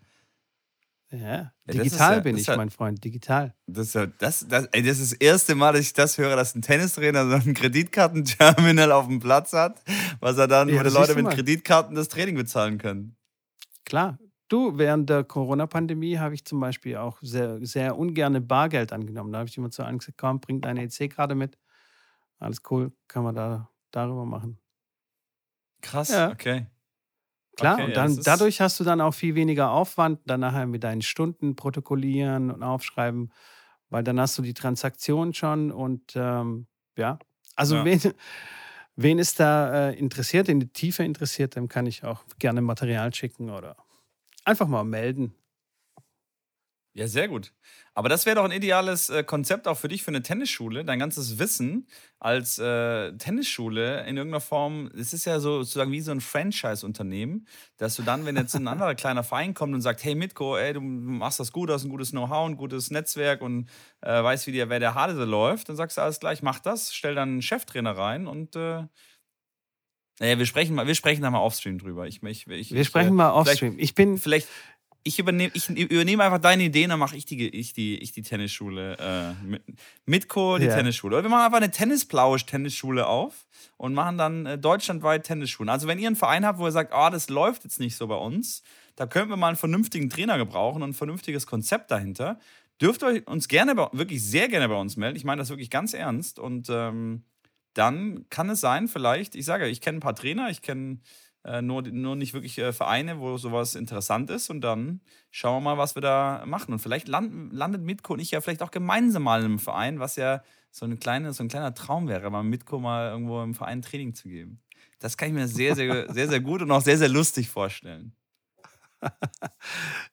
Speaker 2: Ja, digital ja, bin ich, ja, mein Freund, digital.
Speaker 1: Das ist, ja, das, das, ey, das ist das erste Mal, dass ich das höre, dass ein Tennistrainer so ein Kreditkartenterminal auf dem Platz hat, was er dann, wo die Leute mit Kreditkarten das Training bezahlen können.
Speaker 2: klar. Du, während der Corona-Pandemie habe ich zum Beispiel auch sehr, sehr ungerne Bargeld angenommen. Da habe ich immer zu gesagt, komm, bring deine EC-Karte mit. Alles cool, kann man da darüber machen.
Speaker 1: Krass, ja. okay.
Speaker 2: Klar, okay, und dann, ja, dadurch hast du dann auch viel weniger Aufwand, dann nachher mit deinen Stunden protokollieren und aufschreiben, weil dann hast du die Transaktion schon und ähm, ja, also ja. wen, wen ist da äh, interessiert, in die Tiefe interessiert, dem kann ich auch gerne Material schicken oder einfach mal melden.
Speaker 1: Ja, sehr gut. Aber das wäre doch ein ideales äh, Konzept auch für dich, für eine Tennisschule. Dein ganzes Wissen als äh, Tennisschule in irgendeiner Form, es ist ja so, sozusagen wie so ein Franchise-Unternehmen, dass du dann, wenn jetzt ein anderer kleiner Verein kommt und sagt, hey Mitko, ey, du machst das gut, hast ein gutes Know-how, ein gutes Netzwerk und äh, weißt, wie der, wer der Hase läuft, dann sagst du alles gleich, mach das, stell dann einen Cheftrainer rein und äh, naja, wir sprechen mal, wir sprechen da mal offstream drüber. Ich, ich, ich,
Speaker 2: wir sprechen mal offstream. Ich bin
Speaker 1: vielleicht ich übernehme, ich übernehme einfach deine Ideen, dann mache ich die, ich die, ich die Tennisschule. Äh, mit, Mitko die ja. Tennisschule. Oder wir machen einfach eine Tennisplausch-Tennisschule auf und machen dann äh, deutschlandweit Tennisschulen. Also wenn ihr einen Verein habt, wo ihr sagt, oh, das läuft jetzt nicht so bei uns, da könnten wir mal einen vernünftigen Trainer gebrauchen und ein vernünftiges Konzept dahinter, dürft ihr uns gerne, wirklich sehr gerne bei uns melden. Ich meine das wirklich ganz ernst. Und ähm, dann kann es sein, vielleicht, ich sage, ich kenne ein paar Trainer, ich kenne äh, nur, nur nicht wirklich äh, Vereine, wo sowas interessant ist. Und dann schauen wir mal, was wir da machen. Und vielleicht land, landet Mitko und ich ja vielleicht auch gemeinsam mal in einem Verein, was ja so, eine kleine, so ein kleiner Traum wäre, mal Mitko mal irgendwo im Verein Training zu geben. Das kann ich mir sehr, sehr, sehr, sehr gut und auch sehr, sehr lustig vorstellen.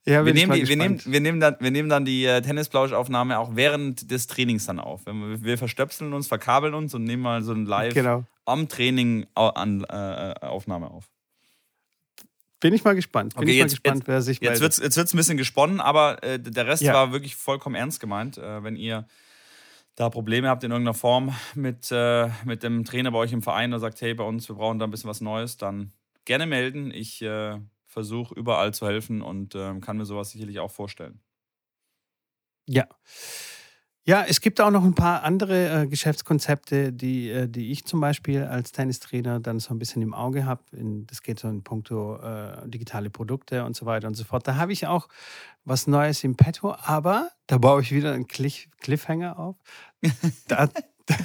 Speaker 1: Ja, wir, nehmen die, wir, nehmen, wir, nehmen dann, wir nehmen dann die äh, Tennisplausch-Aufnahme auch während des Trainings dann auf. Wir, wir verstöpseln uns, verkabeln uns und nehmen mal so ein Live genau. am Training an, äh, Aufnahme auf.
Speaker 2: Bin ich mal gespannt. Bin okay, ich jetzt, mal gespannt,
Speaker 1: jetzt, wer sich jetzt meldet. Wird's, jetzt ein bisschen gesponnen, aber äh, der Rest ja. war wirklich vollkommen ernst gemeint. Äh, wenn ihr da Probleme habt in irgendeiner Form mit, äh, mit dem Trainer bei euch im Verein und sagt, hey, bei uns, wir brauchen da ein bisschen was Neues, dann gerne melden. Ich äh, versuche überall zu helfen und ähm, kann mir sowas sicherlich auch vorstellen.
Speaker 2: Ja. Ja, es gibt auch noch ein paar andere äh, Geschäftskonzepte, die, äh, die ich zum Beispiel als Tennistrainer dann so ein bisschen im Auge habe. Das geht so in puncto äh, digitale Produkte und so weiter und so fort. Da habe ich auch was Neues im Petto, aber da baue ich wieder einen Cliff Cliffhanger auf. da, da,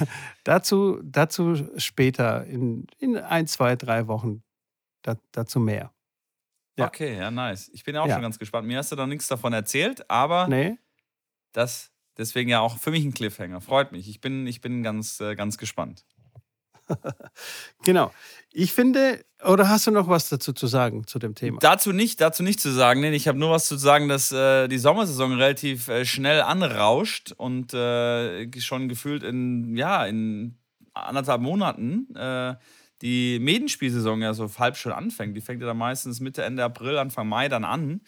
Speaker 2: dazu, dazu später in, in ein, zwei, drei Wochen da, dazu mehr.
Speaker 1: Ja. Okay, ja, nice. Ich bin auch ja. schon ganz gespannt. Mir hast du noch nichts davon erzählt, aber
Speaker 2: nee.
Speaker 1: das Deswegen ja auch für mich ein Cliffhanger. Freut mich. Ich bin, ich bin ganz, äh, ganz gespannt.
Speaker 2: genau. Ich finde, oder hast du noch was dazu zu sagen zu dem Thema?
Speaker 1: Dazu nicht, dazu nicht zu sagen. Nee, ich habe nur was zu sagen, dass äh, die Sommersaison relativ äh, schnell anrauscht und äh, schon gefühlt in, ja, in anderthalb Monaten äh, die Medenspielsaison ja so halb schon anfängt. Die fängt ja dann meistens Mitte, Ende April, Anfang Mai dann an.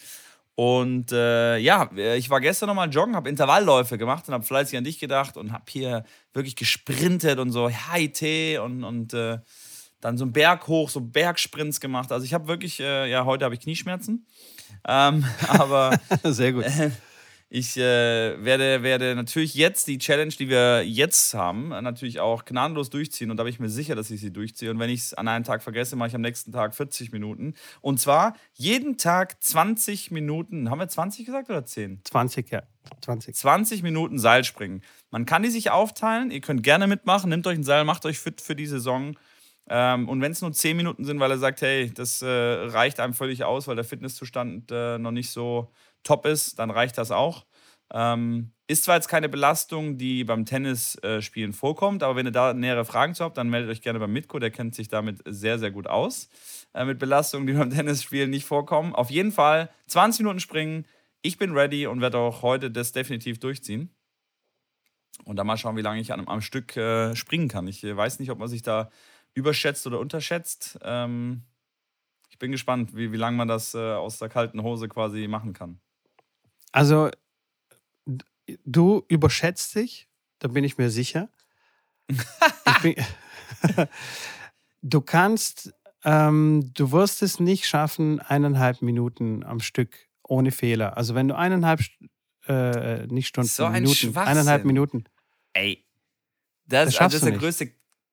Speaker 1: Und äh, ja, ich war gestern nochmal joggen, habe Intervallläufe gemacht und habe fleißig an dich gedacht und habe hier wirklich gesprintet und so High-T und, und äh, dann so einen Berg hoch, so Bergsprints gemacht. Also ich habe wirklich, äh, ja, heute habe ich Knieschmerzen. Ähm, aber
Speaker 2: sehr gut.
Speaker 1: Ich äh, werde, werde natürlich jetzt die Challenge, die wir jetzt haben, natürlich auch gnadenlos durchziehen. Und da bin ich mir sicher, dass ich sie durchziehe. Und wenn ich es an einem Tag vergesse, mache ich am nächsten Tag 40 Minuten. Und zwar jeden Tag 20 Minuten. Haben wir 20 gesagt oder 10?
Speaker 2: 20, ja. 20.
Speaker 1: 20 Minuten Seilspringen. Man kann die sich aufteilen. Ihr könnt gerne mitmachen. Nehmt euch ein Seil, macht euch fit für die Saison. Ähm, und wenn es nur 10 Minuten sind, weil er sagt, hey, das äh, reicht einem völlig aus, weil der Fitnesszustand äh, noch nicht so top ist, dann reicht das auch. Ähm, ist zwar jetzt keine Belastung, die beim Tennisspielen äh, vorkommt, aber wenn ihr da nähere Fragen zu habt, dann meldet euch gerne beim Mitko, der kennt sich damit sehr, sehr gut aus. Äh, mit Belastungen, die beim Tennisspielen nicht vorkommen. Auf jeden Fall 20 Minuten springen. Ich bin ready und werde auch heute das definitiv durchziehen. Und dann mal schauen, wie lange ich am, am Stück äh, springen kann. Ich äh, weiß nicht, ob man sich da überschätzt oder unterschätzt. Ähm, ich bin gespannt, wie, wie lange man das äh, aus der kalten Hose quasi machen kann.
Speaker 2: Also, du überschätzt dich, da bin ich mir sicher. ich bin, du kannst, ähm, du wirst es nicht schaffen, eineinhalb Minuten am Stück ohne Fehler. Also, wenn du eineinhalb, äh, nicht Stunden,
Speaker 1: so ein
Speaker 2: Minuten, eineinhalb Minuten.
Speaker 1: Ey, das, das, also das ist der größte.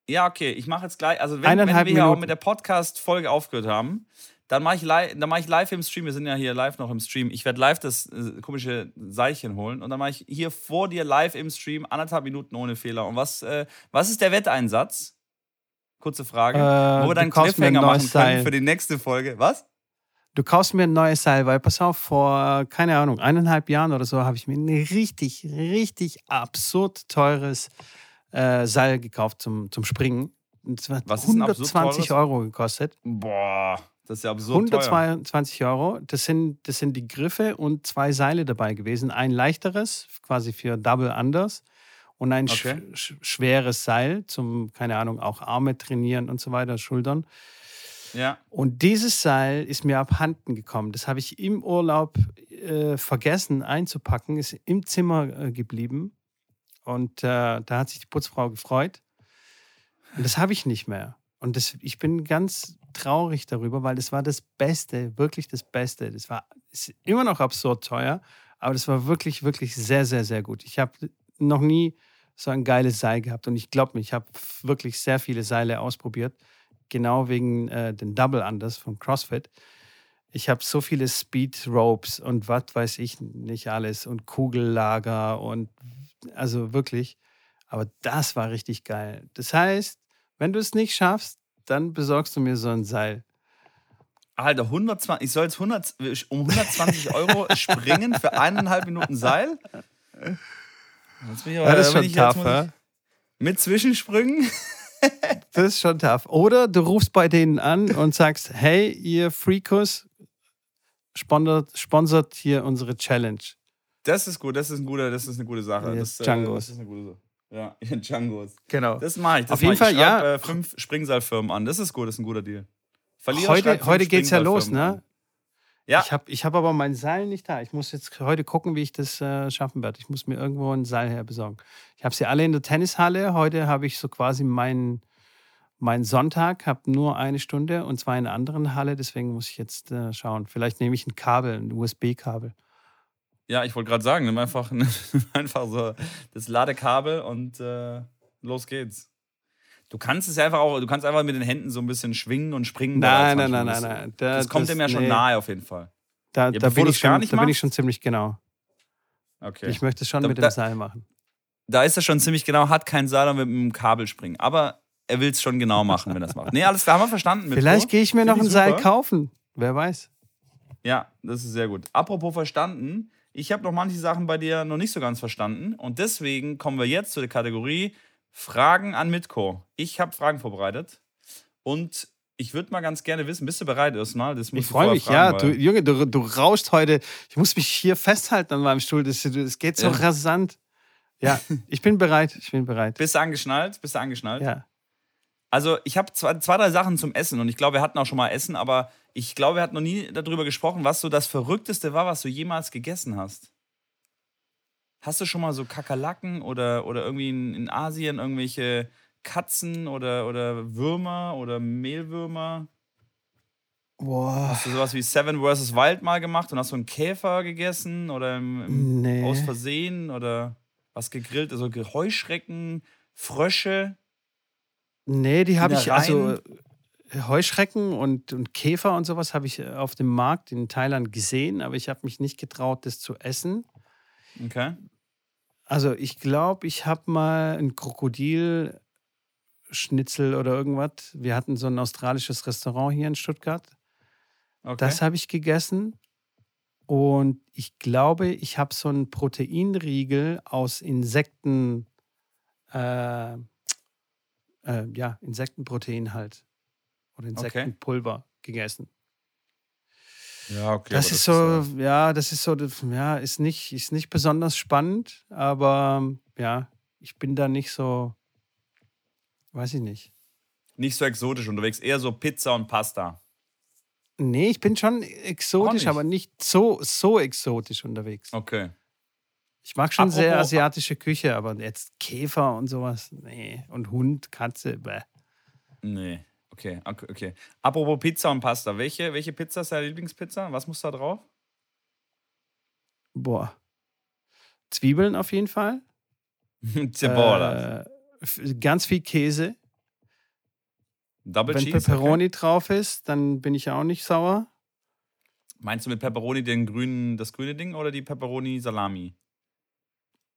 Speaker 1: Ja, okay, ich mache jetzt gleich. Also, wenn, wenn wir hier auch mit der Podcast-Folge aufgehört haben, Dann mache ich, li mach ich live im Stream. Wir sind ja hier live noch im Stream. Ich werde live das äh, komische Seilchen holen und dann mache ich hier vor dir live im Stream anderthalb Minuten ohne Fehler. Und was, äh, was ist der Wetteinsatz? Kurze Frage.
Speaker 2: Äh,
Speaker 1: Wo wir dann Cliffhanger machen können
Speaker 2: Seil.
Speaker 1: für die nächste Folge. Was?
Speaker 2: Du kaufst mir ein neues Seil, weil pass auf, vor, keine Ahnung, eineinhalb Jahren oder so habe ich mir ein richtig, richtig absurd teures äh, Seil gekauft zum, zum Springen. Und es hat
Speaker 1: Was ist ein absurd
Speaker 2: 120
Speaker 1: teures?
Speaker 2: Euro gekostet.
Speaker 1: Boah, das ist ja absurd teuer.
Speaker 2: 122 Euro. Das sind, das sind die Griffe und zwei Seile dabei gewesen. Ein leichteres, quasi für Double Unders. Und ein
Speaker 1: Okay.
Speaker 2: sch schweres Seil zum, keine Ahnung, auch Arme trainieren und so weiter, Schultern.
Speaker 1: Ja.
Speaker 2: Und dieses Seil ist mir abhanden gekommen. Das habe ich im Urlaub äh, vergessen einzupacken, ist im Zimmer äh, geblieben. Und äh, da hat sich die Putzfrau gefreut. Und das habe ich nicht mehr. Und das, ich bin ganz traurig darüber, weil das war das Beste, wirklich das Beste. Das war immer noch absurd teuer, aber das war wirklich, wirklich sehr, sehr, sehr gut. Ich habe noch nie so ein geiles Seil gehabt und ich glaube mir, ich habe wirklich sehr viele Seile ausprobiert, genau wegen äh, den Double Unders von CrossFit. Ich habe so viele Speed Ropes und was weiß ich nicht alles und Kugellager und also wirklich. Aber das war richtig geil. Das heißt, wenn du es nicht schaffst, dann besorgst du mir so ein Seil.
Speaker 1: Alter, 120, ich soll jetzt 100, um 120 Euro springen für eineinhalb Minuten Seil? Jetzt bin ich aber,
Speaker 2: Ja, das ist schon
Speaker 1: ich,
Speaker 2: tough, ja?
Speaker 1: Mit Zwischensprüngen?
Speaker 2: Das ist schon tough. Oder du rufst bei denen an und sagst, hey, ihr Freakos, sponsert, sponsert hier unsere Challenge.
Speaker 1: Das ist gut, das ist, ein guter, das ist eine gute Sache. Das,
Speaker 2: Djangos.
Speaker 1: das ist eine gute Sache. Ja, Djangos.
Speaker 2: Genau.
Speaker 1: Das mache ich. Das
Speaker 2: Auf jeden
Speaker 1: ich.
Speaker 2: Fall, ja.
Speaker 1: Schreib, Äh, fünf Springseilfirmen an. Das ist gut, das ist ein guter Deal. Verlierer
Speaker 2: heute heute geht es ja los, ne?
Speaker 1: Ja,
Speaker 2: Ich habe ich hab aber mein Seil nicht da. Ich muss jetzt heute gucken, wie ich das äh, schaffen werde. Ich muss mir irgendwo ein Seil her besorgen. Ich habe sie alle in der Tennishalle. Heute habe ich so quasi meinen mein Sonntag, habe nur eine Stunde und zwar in einer anderen Halle. Deswegen muss ich jetzt äh, schauen. Vielleicht nehme ich ein Kabel, ein USB-Kabel.
Speaker 1: Ja ich wollte gerade sagen, nimm einfach, nimm einfach so das Ladekabel und äh, los geht's. Du kannst es einfach auch, du kannst einfach mit den Händen so ein bisschen schwingen und springen.
Speaker 2: Nein, nein, nein, nein,
Speaker 1: Das,
Speaker 2: nein.
Speaker 1: das kommt dem ja schon
Speaker 2: nee.
Speaker 1: nahe auf jeden Fall.
Speaker 2: Da,
Speaker 1: Ja,
Speaker 2: da, bin, ich schon, da bin ich schon ziemlich genau.
Speaker 1: Okay.
Speaker 2: Ich möchte es schon
Speaker 1: Da-
Speaker 2: mit dem
Speaker 1: da-
Speaker 2: Seil machen.
Speaker 1: da ist er schon ziemlich genau, hat keinen Seil und mit einem Kabel springen. Aber er will es schon genau machen, wenn er es macht. Nee, alles klar, haben wir verstanden.
Speaker 2: Vielleicht gehe ich mir noch
Speaker 1: Finde
Speaker 2: ein Seil kaufen. Wer weiß.
Speaker 1: Ja, das ist sehr gut. Apropos verstanden, ich habe noch manche Sachen bei dir noch nicht so ganz verstanden. Und deswegen kommen wir jetzt zu der Kategorie Fragen an Mitko. Ich habe Fragen vorbereitet. Und ich würde mal ganz gerne wissen, bist du bereit erstmal? Das
Speaker 2: Ich freue mich,
Speaker 1: fragen,
Speaker 2: ja. Du, Junge, du, du rauscht heute. Ich muss mich hier festhalten an meinem Stuhl. Das, das geht so
Speaker 1: Ja.
Speaker 2: rasant. Ja, ich bin bereit. Ich bin bereit.
Speaker 1: Bist du angeschnallt? Bist du angeschnallt?
Speaker 2: Ja.
Speaker 1: Also, ich habe zwei, zwei, drei Sachen zum Essen und ich glaube, wir hatten auch schon mal Essen, aber ich glaube, wir hatten noch nie darüber gesprochen, was so das Verrückteste war, was du jemals gegessen hast. Hast du schon mal so Kakerlaken oder, oder irgendwie in, in Asien irgendwelche Katzen oder, oder Würmer oder Mehlwürmer?
Speaker 2: Boah.
Speaker 1: Hast du sowas wie Seven vs. Wild mal gemacht und hast so einen Käfer gegessen oder im, im,
Speaker 2: Nee.
Speaker 1: aus Versehen oder was gegrillt? Also Heuschrecken, Frösche?
Speaker 2: Nee, die habe ich, also äh, Heuschrecken und, und Käfer und sowas habe ich äh, auf dem Markt in Thailand gesehen, aber ich habe mich nicht getraut, das zu essen.
Speaker 1: Okay.
Speaker 2: Also ich glaube, ich habe mal ein Krokodilschnitzel oder irgendwas. Wir hatten so ein australisches Restaurant hier in Stuttgart.
Speaker 1: okay.
Speaker 2: Das habe ich gegessen. Und ich glaube, ich habe so einen Proteinriegel aus Insekten, äh, äh, ja, Insektenprotein halt. Oder Insektenpulver gegessen.
Speaker 1: Ja, okay.
Speaker 2: Das ist so,
Speaker 1: äh,
Speaker 2: ja, das ist so, ja, ist nicht, ist nicht besonders spannend, aber ja, ich bin da nicht so, weiß ich nicht.
Speaker 1: nicht so exotisch unterwegs, eher so Pizza und Pasta.
Speaker 2: Nee, ich bin schon exotisch,
Speaker 1: nicht.
Speaker 2: aber nicht so, so exotisch unterwegs.
Speaker 1: Okay.
Speaker 2: Ich mag schon sehr
Speaker 1: Apropos-
Speaker 2: asiatische Küche, aber jetzt Käfer und sowas, nee. Und Hund, Katze, bäh.
Speaker 1: Nee. Okay, okay. Apropos Pizza und Pasta. Welche, welche Pizza ist deine Lieblingspizza? Was muss da drauf?
Speaker 2: Boah. Zwiebeln auf jeden Fall.
Speaker 1: Ciabola.
Speaker 2: Äh, ganz viel Käse.
Speaker 1: Double
Speaker 2: Wenn
Speaker 1: Cheese.
Speaker 2: Pepperoni
Speaker 1: Okay.
Speaker 2: drauf ist, dann bin ich auch nicht sauer.
Speaker 1: Meinst du mit Pepperoni den grünen, das grüne Ding oder die Pepperoni Salami?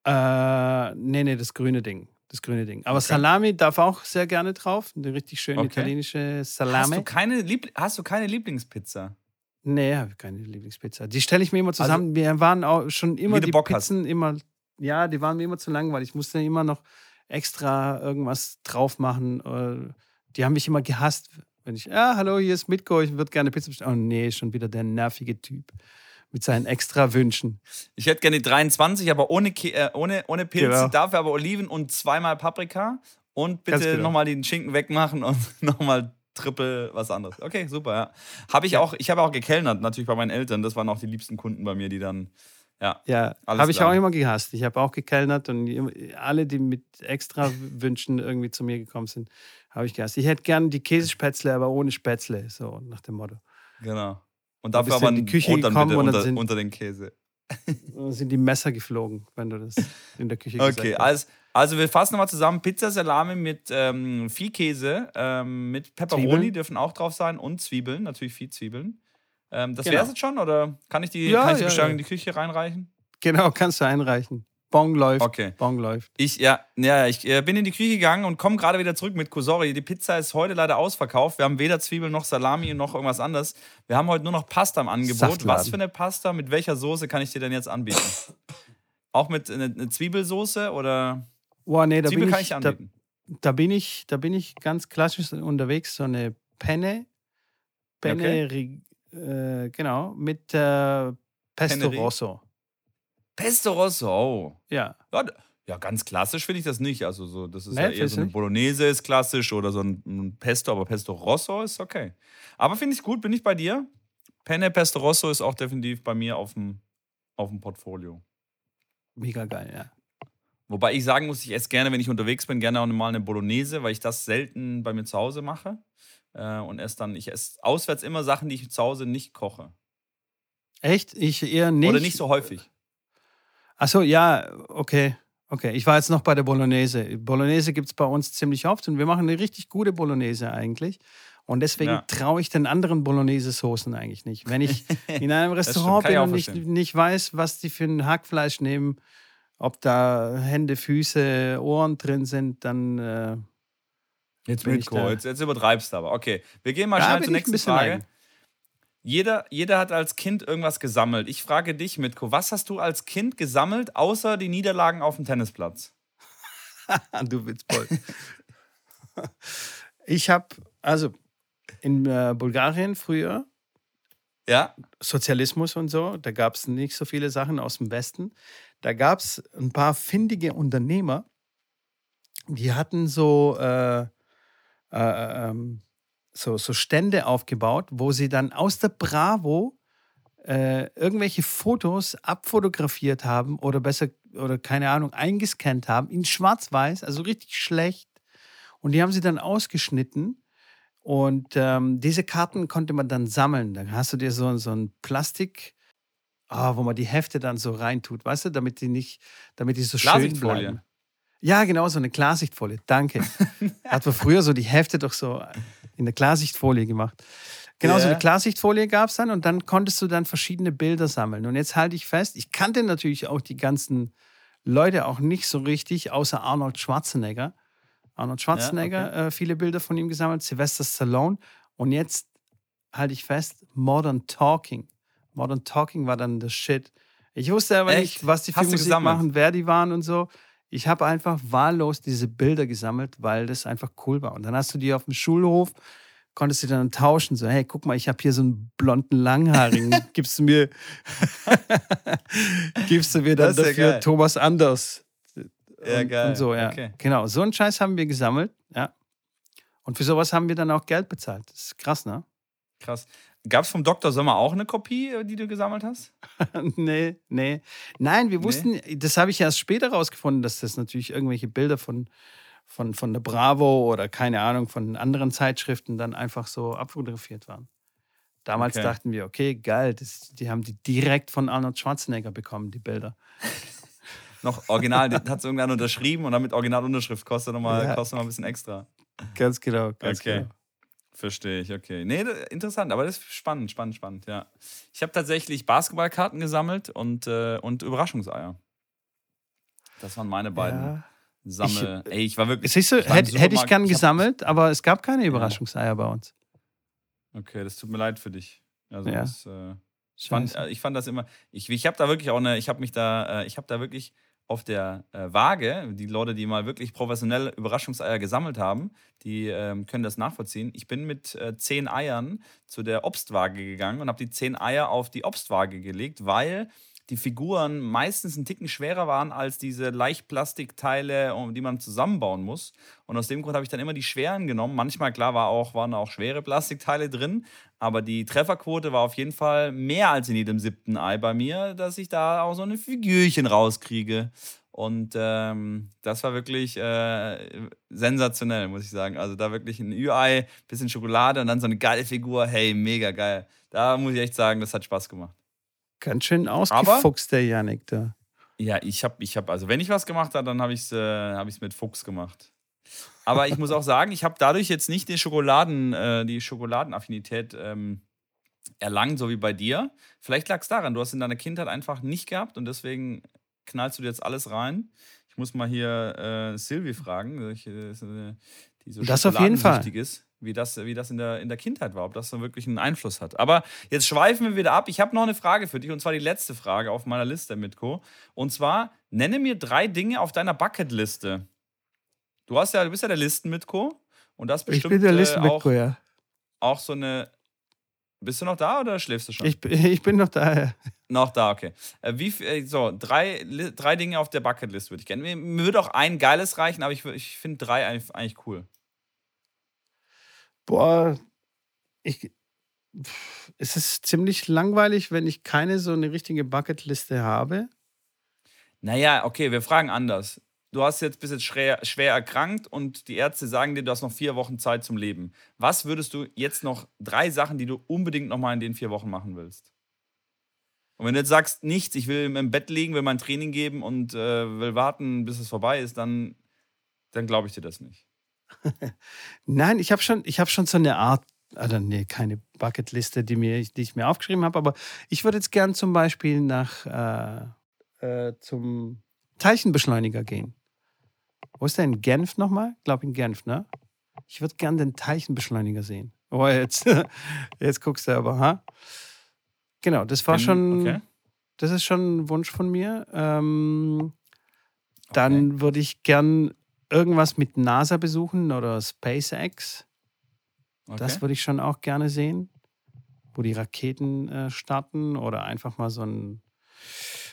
Speaker 2: Äh, nee, nee, das grüne Ding. Das grüne Ding. Aber
Speaker 1: Okay.
Speaker 2: Salami darf auch sehr gerne drauf. Eine richtig schöne
Speaker 1: Okay.
Speaker 2: italienische
Speaker 1: Hast
Speaker 2: Salami.
Speaker 1: du, keine Liebl hast du keine Lieblingspizza?
Speaker 2: Nee, habe keine Lieblingspizza. Die stelle ich mir immer zusammen. Wir waren auch schon immer
Speaker 1: Also
Speaker 2: die
Speaker 1: Bock hast.
Speaker 2: Pizzen immer, ja, die waren mir immer zu langweilig. Ich musste immer noch extra irgendwas drauf machen. Äh, Die haben mich immer gehasst, wenn ich, ja, hallo, hier ist Mitko, ich würde gerne Pizza bestellen. Oh nee, schon wieder der nervige Typ mit seinen extra Wünschen.
Speaker 1: Ich hätte gerne die 23, aber ohne, äh, ohne, ohne Pilze,
Speaker 2: Genau.
Speaker 1: dafür aber Oliven und zweimal Paprika. Und bitte
Speaker 2: genau.
Speaker 1: nochmal den Schinken wegmachen und nochmal triple was anderes. Okay, super, ja. Habe ich
Speaker 2: Ja.
Speaker 1: auch, ich habe auch gekellnert, natürlich bei meinen Eltern. Das waren auch die liebsten Kunden bei mir, die dann, ja.
Speaker 2: Ja,
Speaker 1: Alles
Speaker 2: habe ich auch immer gehasst. Ich habe auch gekellnert und alle, die mit extra Wünschen irgendwie zu mir gekommen sind, habe ich gehasst. Ich hätte gern die Käsespätzle, aber ohne Spätzle, so nach dem Motto.
Speaker 1: Genau. Und dafür aber
Speaker 2: in die Küche
Speaker 1: Brot
Speaker 2: gekommen
Speaker 1: bitte
Speaker 2: und dann
Speaker 1: unter,
Speaker 2: sind-
Speaker 1: unter den Käse.
Speaker 2: Sind die Messer geflogen, wenn du das in der Küche gesagt
Speaker 1: Okay,
Speaker 2: hast.
Speaker 1: also, also wir fassen nochmal zusammen. Pizza Salami mit ähm, Viehkäse, ähm, mit Pepperoni
Speaker 2: Zwiebeln.
Speaker 1: dürfen auch drauf sein und Zwiebeln, natürlich viel Zwiebeln. Ähm, das
Speaker 2: Genau.
Speaker 1: wäre es jetzt schon oder kann ich die,
Speaker 2: Ja,
Speaker 1: kann ich die
Speaker 2: ja,
Speaker 1: Bestellung
Speaker 2: ja.
Speaker 1: in die Küche reinreichen?
Speaker 2: Genau, kannst du einreichen. Bong läuft.
Speaker 1: Okay.
Speaker 2: Bong läuft.
Speaker 1: Ich, ja, ja, ich äh, bin in die Küche gegangen und komme gerade wieder zurück mit Sorry, Die Pizza ist heute leider ausverkauft. Wir haben weder Zwiebeln noch Salami noch irgendwas anderes. Wir haben heute nur noch Pasta im Angebot.
Speaker 2: Saftladen.
Speaker 1: Was für eine Pasta? Mit welcher Soße kann ich dir denn jetzt anbieten? Auch mit einer eine Zwiebelsoße oder
Speaker 2: Boah, nee, da
Speaker 1: Zwiebel
Speaker 2: bin,
Speaker 1: kann
Speaker 2: ich,
Speaker 1: ich
Speaker 2: da,
Speaker 1: anbieten.
Speaker 2: da, bin ich, da bin ich ganz klassisch unterwegs. So eine Penne. Penne,
Speaker 1: Okay.
Speaker 2: äh, genau, mit äh, Pesto Rosso.
Speaker 1: Pesto Rosso. Oh.
Speaker 2: Ja.
Speaker 1: Ja, ja, ganz klassisch finde ich das nicht. Also so, das ist
Speaker 2: Nee,
Speaker 1: ja eher so eine? Bolognese ist klassisch oder so ein, ein Pesto, aber Pesto Rosso ist okay. Aber finde ich gut, bin ich bei dir. Penne Pesto Rosso ist auch definitiv bei mir auf dem, auf dem Portfolio.
Speaker 2: Mega geil, ja.
Speaker 1: Wobei ich sagen muss, ich esse gerne, wenn ich unterwegs bin, gerne auch mal eine Bolognese, weil ich das selten bei mir zu Hause mache. Äh, und esse dann, ich esse auswärts immer Sachen, die ich zu Hause nicht koche.
Speaker 2: Echt? Ich eher nicht.
Speaker 1: Oder nicht so häufig.
Speaker 2: Achso, ja, okay. Okay, ich war jetzt noch bei der Bolognese. Bolognese gibt es bei uns ziemlich oft und wir machen eine richtig gute Bolognese eigentlich. Und deswegen
Speaker 1: Ja.
Speaker 2: traue ich den anderen Bolognese-Soßen eigentlich nicht. Wenn ich in einem Restaurant bin und nicht, nicht weiß, was die für ein Hackfleisch nehmen, ob da Hände, Füße, Ohren drin sind, dann äh,
Speaker 1: Jetzt
Speaker 2: bin ich
Speaker 1: Mitko,
Speaker 2: da.
Speaker 1: jetzt, übertreibst du aber. Okay, wir gehen mal
Speaker 2: Ja,
Speaker 1: schnell zur nächsten Frage.
Speaker 2: eigen.
Speaker 1: Jeder, jeder hat als Kind irgendwas gesammelt. Ich frage dich, Mitko, was hast du als Kind gesammelt, außer die Niederlagen auf dem Tennisplatz?
Speaker 2: du voll. ich habe, also in äh, Bulgarien früher,
Speaker 1: Ja?
Speaker 2: Sozialismus und so, da gab es nicht so viele Sachen aus dem Westen. Da gab es ein paar findige Unternehmer, die hatten so, äh, äh, ähm, so, so Stände aufgebaut, wo sie dann aus der Bravo äh, irgendwelche Fotos abfotografiert haben oder besser, oder keine Ahnung, eingescannt haben in Schwarz-Weiß, also richtig schlecht. Und die haben sie dann ausgeschnitten und ähm, diese Karten konnte man dann sammeln. Dann hast du dir so, so ein Plastik, ah, wo man die Hefte dann so reintut, weißt du, damit die nicht, damit die so schön bleiben. Ja, genau, so eine Klarsichtfolie. Danke. Hat man früher so die Hefte doch so in der Klarsichtfolie gemacht. Genau, so
Speaker 1: Ja.
Speaker 2: eine Klarsichtfolie gab es dann und dann konntest du dann verschiedene Bilder sammeln. Und jetzt halte ich fest, ich kannte natürlich auch die ganzen Leute auch nicht so richtig, außer Arnold Schwarzenegger. Arnold Schwarzenegger,
Speaker 1: okay.
Speaker 2: äh, viele Bilder von ihm gesammelt, Sylvester Stallone. Und jetzt halte ich fest, Modern Talking. Modern Talking war dann das Shit. Ich wusste aber
Speaker 1: Echt?
Speaker 2: nicht, was die für Musik
Speaker 1: gesammelt?
Speaker 2: machen, wer die waren und so. Ich habe einfach wahllos diese Bilder gesammelt, weil das einfach cool war. Und dann hast du die auf dem Schulhof, konntest du dann tauschen. So, hey, guck mal, ich habe hier so einen blonden Langhaarigen. Gibst du mir, gibst du mir dann
Speaker 1: ja
Speaker 2: dafür
Speaker 1: geil.
Speaker 2: Thomas Anders?
Speaker 1: Ja,
Speaker 2: und,
Speaker 1: geil.
Speaker 2: Und so, ja.
Speaker 1: Okay.
Speaker 2: Genau, so einen Scheiß haben wir gesammelt, ja. Und für sowas haben wir dann auch Geld bezahlt. Das ist krass, ne?
Speaker 1: Krass. Gab es vom Dr. Sommer auch eine Kopie, äh, die du gesammelt hast?
Speaker 2: nee, nee. Nein, wir
Speaker 1: Nee?
Speaker 2: wussten, das habe ich erst später rausgefunden, dass das natürlich irgendwelche Bilder von, von, von der Bravo oder keine Ahnung, von anderen Zeitschriften dann einfach so abfotografiert waren. Damals
Speaker 1: Okay.
Speaker 2: dachten wir, okay, geil, das, die haben die direkt von Arnold Schwarzenegger bekommen, die Bilder.
Speaker 1: Noch original, den hat es irgendwann unterschrieben und dann mit Originalunterschrift kostet nochmal
Speaker 2: Ja.
Speaker 1: kostet noch mal ein bisschen extra.
Speaker 2: Ganz genau, ganz
Speaker 1: Okay.
Speaker 2: genau.
Speaker 1: Verstehe ich, okay. Nee, interessant, aber das ist spannend, spannend, spannend, ja. Ich habe tatsächlich Basketballkarten gesammelt und, äh, und Überraschungseier. Das waren meine beiden ja, Sammel. Ich, Ey, ich war wirklich.
Speaker 2: Siehst du, hätte hätt ich gern gesammelt, aber es gab keine Überraschungseier ja. bei uns.
Speaker 1: Okay, das tut mir leid für dich. Also ja. das, äh, ich, fand, äh, ich fand das immer. Ich, ich habe da wirklich auch eine. Ich habe mich da. Äh, ich habe da wirklich auf der äh, Waage, die Leute, die mal wirklich professionell Überraschungseier gesammelt haben, die ähm, können das nachvollziehen. Ich bin mit äh, zehn Eiern zu der Obstwaage gegangen und habe die zehn Eier auf die Obstwaage gelegt, weil die Figuren meistens ein Ticken schwerer waren als diese Leichtplastikteile, die man zusammenbauen muss. Und aus dem Grund habe ich dann immer die schweren genommen. Manchmal, klar, war auch, waren auch schwere Plastikteile drin, aber die Trefferquote war auf jeden Fall mehr als in jedem siebten Ei bei mir, dass ich da auch so eine Figürchen rauskriege. Und ähm, das war wirklich äh, sensationell, muss ich sagen. Also da wirklich ein Ü-Ei, bisschen Schokolade und dann so eine geile Figur. Hey, mega geil. Da muss ich echt sagen, das hat Spaß gemacht.
Speaker 2: Ganz schön ausgefuchst, der Janik da.
Speaker 1: Ja, ich habe, ich hab, also wenn ich was gemacht habe, dann habe ich es äh, hab mit Fuchs gemacht. Aber ich muss auch sagen, ich habe dadurch jetzt nicht die Schokoladen, äh, die Schokoladenaffinität ähm, erlangt, so wie bei dir. Vielleicht lag es daran, du hast in deiner Kindheit einfach nicht gehabt und deswegen knallst du dir jetzt alles rein. Ich muss mal hier äh, Silvi fragen, die so
Speaker 2: das auf jeden Fall.
Speaker 1: ist wie das, wie das in, der, in der Kindheit war, ob das dann wirklich einen Einfluss hat. Aber jetzt schweifen wir wieder ab. Ich habe noch eine Frage für dich, und zwar die letzte Frage auf meiner Liste, Mitko. Und zwar, nenne mir drei Dinge auf deiner Bucketliste. Du hast ja, du bist ja der Listen-Mitko. Und das bestimmt
Speaker 2: ich bin der Listen äh, auch, ja.
Speaker 1: auch so eine. Bist du noch da oder schläfst du schon?
Speaker 2: Ich, ich bin noch da, ja.
Speaker 1: Noch da, okay. Äh, wie, äh, so, drei, drei Dinge auf der Bucketlist würde ich gerne. Mir, mir würde auch ein geiles reichen, aber ich, ich finde drei eigentlich, eigentlich cool.
Speaker 2: Boah, ich, es ist ziemlich langweilig, wenn ich keine so eine richtige Bucketliste habe.
Speaker 1: Naja, okay, wir fragen anders. Du hast jetzt bis jetzt schwer, schwer erkrankt und die Ärzte sagen dir, du hast noch vier Wochen Zeit zum Leben. Was würdest du jetzt noch drei Sachen, die du unbedingt noch mal in den vier Wochen machen willst? Und wenn du jetzt sagst, nichts, ich will im Bett liegen, will mein Training geben und äh, will warten, bis es vorbei ist, dann, dann glaube ich dir das nicht.
Speaker 2: Nein, ich habe schon, hab schon so eine Art, also nee, keine Bucketliste, die, mir, die ich mir aufgeschrieben habe, aber ich würde jetzt gern zum Beispiel nach äh, äh, zum Teilchenbeschleuniger gehen. Wo ist der in Genf nochmal? Ich glaube in Genf, ne? Ich würde gern den Teilchenbeschleuniger sehen. Oh, jetzt, jetzt guckst du aber, ha? Genau, das war schon, okay. das ist schon ein Wunsch von mir. Ähm, dann okay. würde ich gern irgendwas mit NASA besuchen oder SpaceX. Okay. Das würde ich schon auch gerne sehen, wo die Raketen äh, starten oder einfach mal so ein,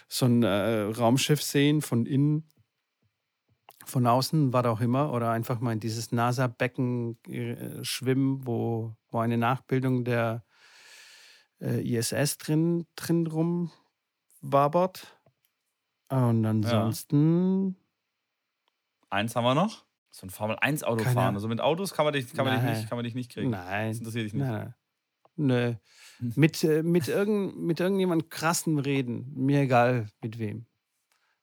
Speaker 2: so ein äh, Raumschiff sehen von innen, von außen, was auch immer, oder einfach mal in dieses NASA-Becken äh, schwimmen, wo, wo eine Nachbildung der äh, ISS drin, drin rumwabert. Und ansonsten
Speaker 1: Eins haben wir noch. So ein Formel-1-Auto fahren. Also mit Autos kann man dich, kann man dich, nicht, kann man dich nicht kriegen.
Speaker 2: Nein.
Speaker 1: Das interessiert dich nicht.
Speaker 2: Nein. Nö. mit, äh, mit, irgend, mit irgendjemand krassen reden. Mir egal, mit wem.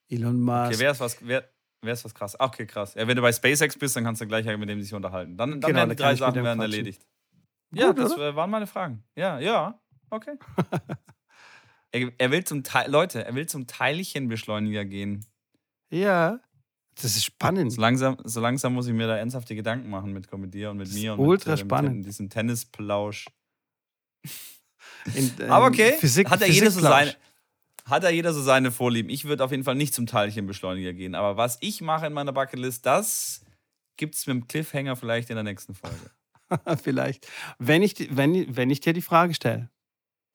Speaker 2: Elon Musk.
Speaker 1: Okay, wer ist was, wer, wer ist was krass? okay, krass. Ja, wenn du bei SpaceX bist, dann kannst du gleich mit dem sich unterhalten. Dann, dann genau, werden die drei Sachen werden erledigt. Gut, ja, das oder? waren meine Fragen. Ja, ja, okay. er, er, will zum Teil, Leute, er will zum Teilchenbeschleuniger gehen.
Speaker 2: Ja. Das ist spannend.
Speaker 1: So langsam, so langsam muss ich mir da ernsthafte Gedanken machen mit, mit dir und mit mir und
Speaker 2: ultra
Speaker 1: mit,
Speaker 2: spannend.
Speaker 1: Mit, diesem Tennisplausch. In, in Aber okay, Physik, hat ja jeder so seine hat ja jeder so seine Vorlieben. Ich würde auf jeden Fall nicht zum Teilchenbeschleuniger gehen. Aber was ich mache in meiner Bucketlist, das gibt es mit dem Cliffhanger vielleicht in der nächsten Folge.
Speaker 2: vielleicht. Wenn ich, wenn, wenn ich dir die Frage stelle.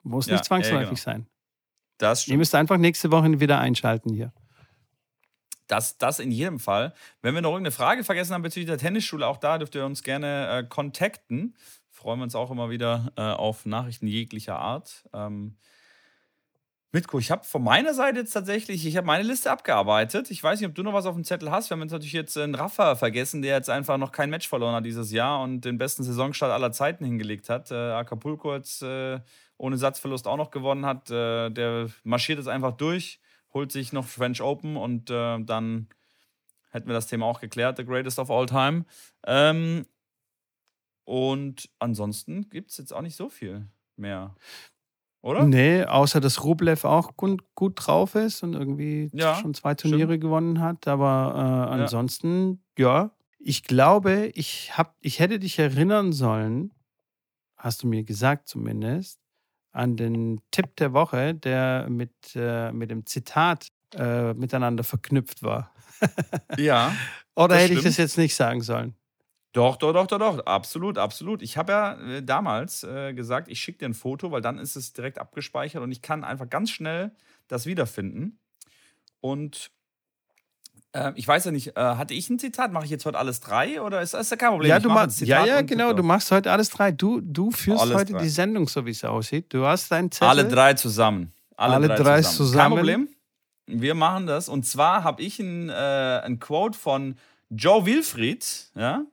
Speaker 2: Muss ja, nicht zwangsläufig ja, genau. sein.
Speaker 1: Das stimmt.
Speaker 2: Ihr müsst einfach nächste Woche wieder einschalten hier.
Speaker 1: Das, das in jedem Fall. Wenn wir noch irgendeine Frage vergessen haben bezüglich der Tennisschule, auch da dürft ihr uns gerne äh, kontakten. Freuen wir uns auch immer wieder äh, auf Nachrichten jeglicher Art. Ähm, Mitko, ich habe von meiner Seite jetzt tatsächlich, ich habe meine Liste abgearbeitet. Ich weiß nicht, ob du noch was auf dem Zettel hast. Wir haben jetzt natürlich jetzt einen Raffa vergessen, der jetzt einfach noch kein Match verloren hat dieses Jahr und den besten Saisonstart aller Zeiten hingelegt hat. Äh, Acapulco jetzt äh, ohne Satzverlust auch noch gewonnen hat. Äh, der marschiert jetzt einfach durch holt sich noch French Open und äh, dann hätten wir das Thema auch geklärt, the greatest of all time. Ähm, Und ansonsten gibt es jetzt auch nicht so viel mehr. Oder?
Speaker 2: Nee, außer dass Rublev auch gut, gut drauf ist und irgendwie
Speaker 1: Ja,
Speaker 2: schon zwei Turniere
Speaker 1: stimmt.
Speaker 2: gewonnen hat. Aber äh, ansonsten, ja, ich glaube, ich, hab, ich hätte dich erinnern sollen, hast du mir gesagt zumindest, an den Tipp der Woche, der mit, äh, mit dem Zitat äh, miteinander verknüpft war.
Speaker 1: Ja.
Speaker 2: Oder hätte ich das
Speaker 1: stimmt.
Speaker 2: jetzt nicht sagen sollen?
Speaker 1: Doch, doch, doch, doch, doch. Absolut, absolut. Ich habe ja äh, damals äh, gesagt, ich schicke dir ein Foto, weil dann ist es direkt abgespeichert und ich kann einfach ganz schnell das wiederfinden. Und äh, ich weiß ja nicht, äh, hatte ich ein Zitat? Mache ich jetzt heute alles drei oder ist das kein Problem?
Speaker 2: Ja,
Speaker 1: Ich
Speaker 2: du machst,
Speaker 1: Zitat
Speaker 2: ja, ja, genau. Du machst heute alles drei. Du, du führst
Speaker 1: Alles
Speaker 2: heute
Speaker 1: drei.
Speaker 2: die Sendung, so wie es aussieht. Du hast deinen Zettel.
Speaker 1: Alle drei zusammen.
Speaker 2: Alle drei
Speaker 1: Kein
Speaker 2: zusammen.
Speaker 1: Problem. Wir machen das. Und zwar habe ich ein, äh, ein Quote von Joe Wilfried, ja,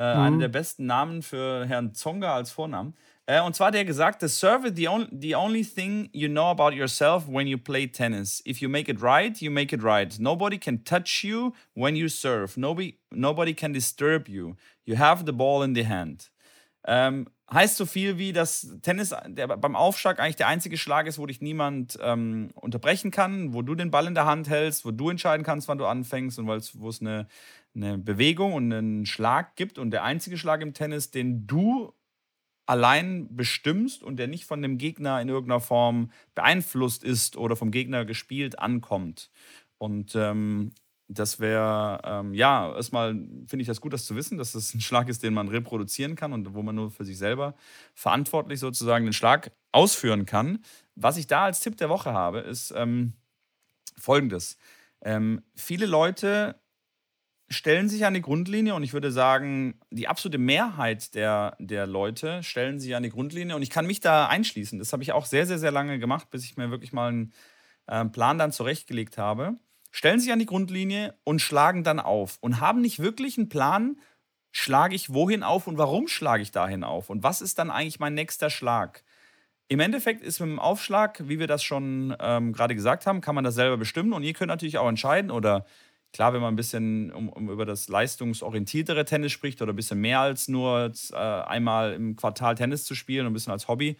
Speaker 1: äh,
Speaker 2: Mhm.
Speaker 1: einer der besten Namen für Herrn Zonga als Vornamen. Äh, und zwar der gesagt, the serve is the, on the only thing you know about yourself when you play tennis. If you make it right, you make it right. Nobody can touch you when you serve. Nobody, nobody can disturb you. You have the ball in the hand. Ähm, heißt so viel wie, dass Tennis der, beim Aufschlag eigentlich der einzige Schlag ist, wo dich niemand ähm, unterbrechen kann, wo du den Ball in der Hand hältst, wo du entscheiden kannst, wann du anfängst und wo es eine, eine Bewegung und einen Schlag gibt und der einzige Schlag im Tennis, den du allein bestimmst und der nicht von dem Gegner in irgendeiner Form beeinflusst ist oder vom Gegner gespielt ankommt. Und ähm, das wäre, ähm, ja, erstmal finde ich das gut, das zu wissen, dass das ein Schlag ist, den man reproduzieren kann und wo man nur für sich selber verantwortlich sozusagen den Schlag ausführen kann. Was ich da als Tipp der Woche habe, ist ähm, folgendes. Ähm, viele Leute stellen sich an die Grundlinie und ich würde sagen, die absolute Mehrheit der, der Leute stellen sich an die Grundlinie und ich kann mich da einschließen. Das habe ich auch sehr, sehr, sehr lange gemacht, bis ich mir wirklich mal einen äh, Plan dann zurechtgelegt habe. Stellen sich an die Grundlinie und schlagen dann auf und haben nicht wirklich einen Plan, schlage ich wohin auf und warum schlage ich dahin auf und was ist dann eigentlich mein nächster Schlag. Im Endeffekt ist mit dem Aufschlag, wie wir das schon ähm, gerade gesagt haben, kann man das selber bestimmen und ihr könnt natürlich auch entscheiden oder klar, wenn man ein bisschen um, um über das leistungsorientiertere Tennis spricht oder ein bisschen mehr als nur äh, einmal im Quartal Tennis zu spielen und ein bisschen als Hobby,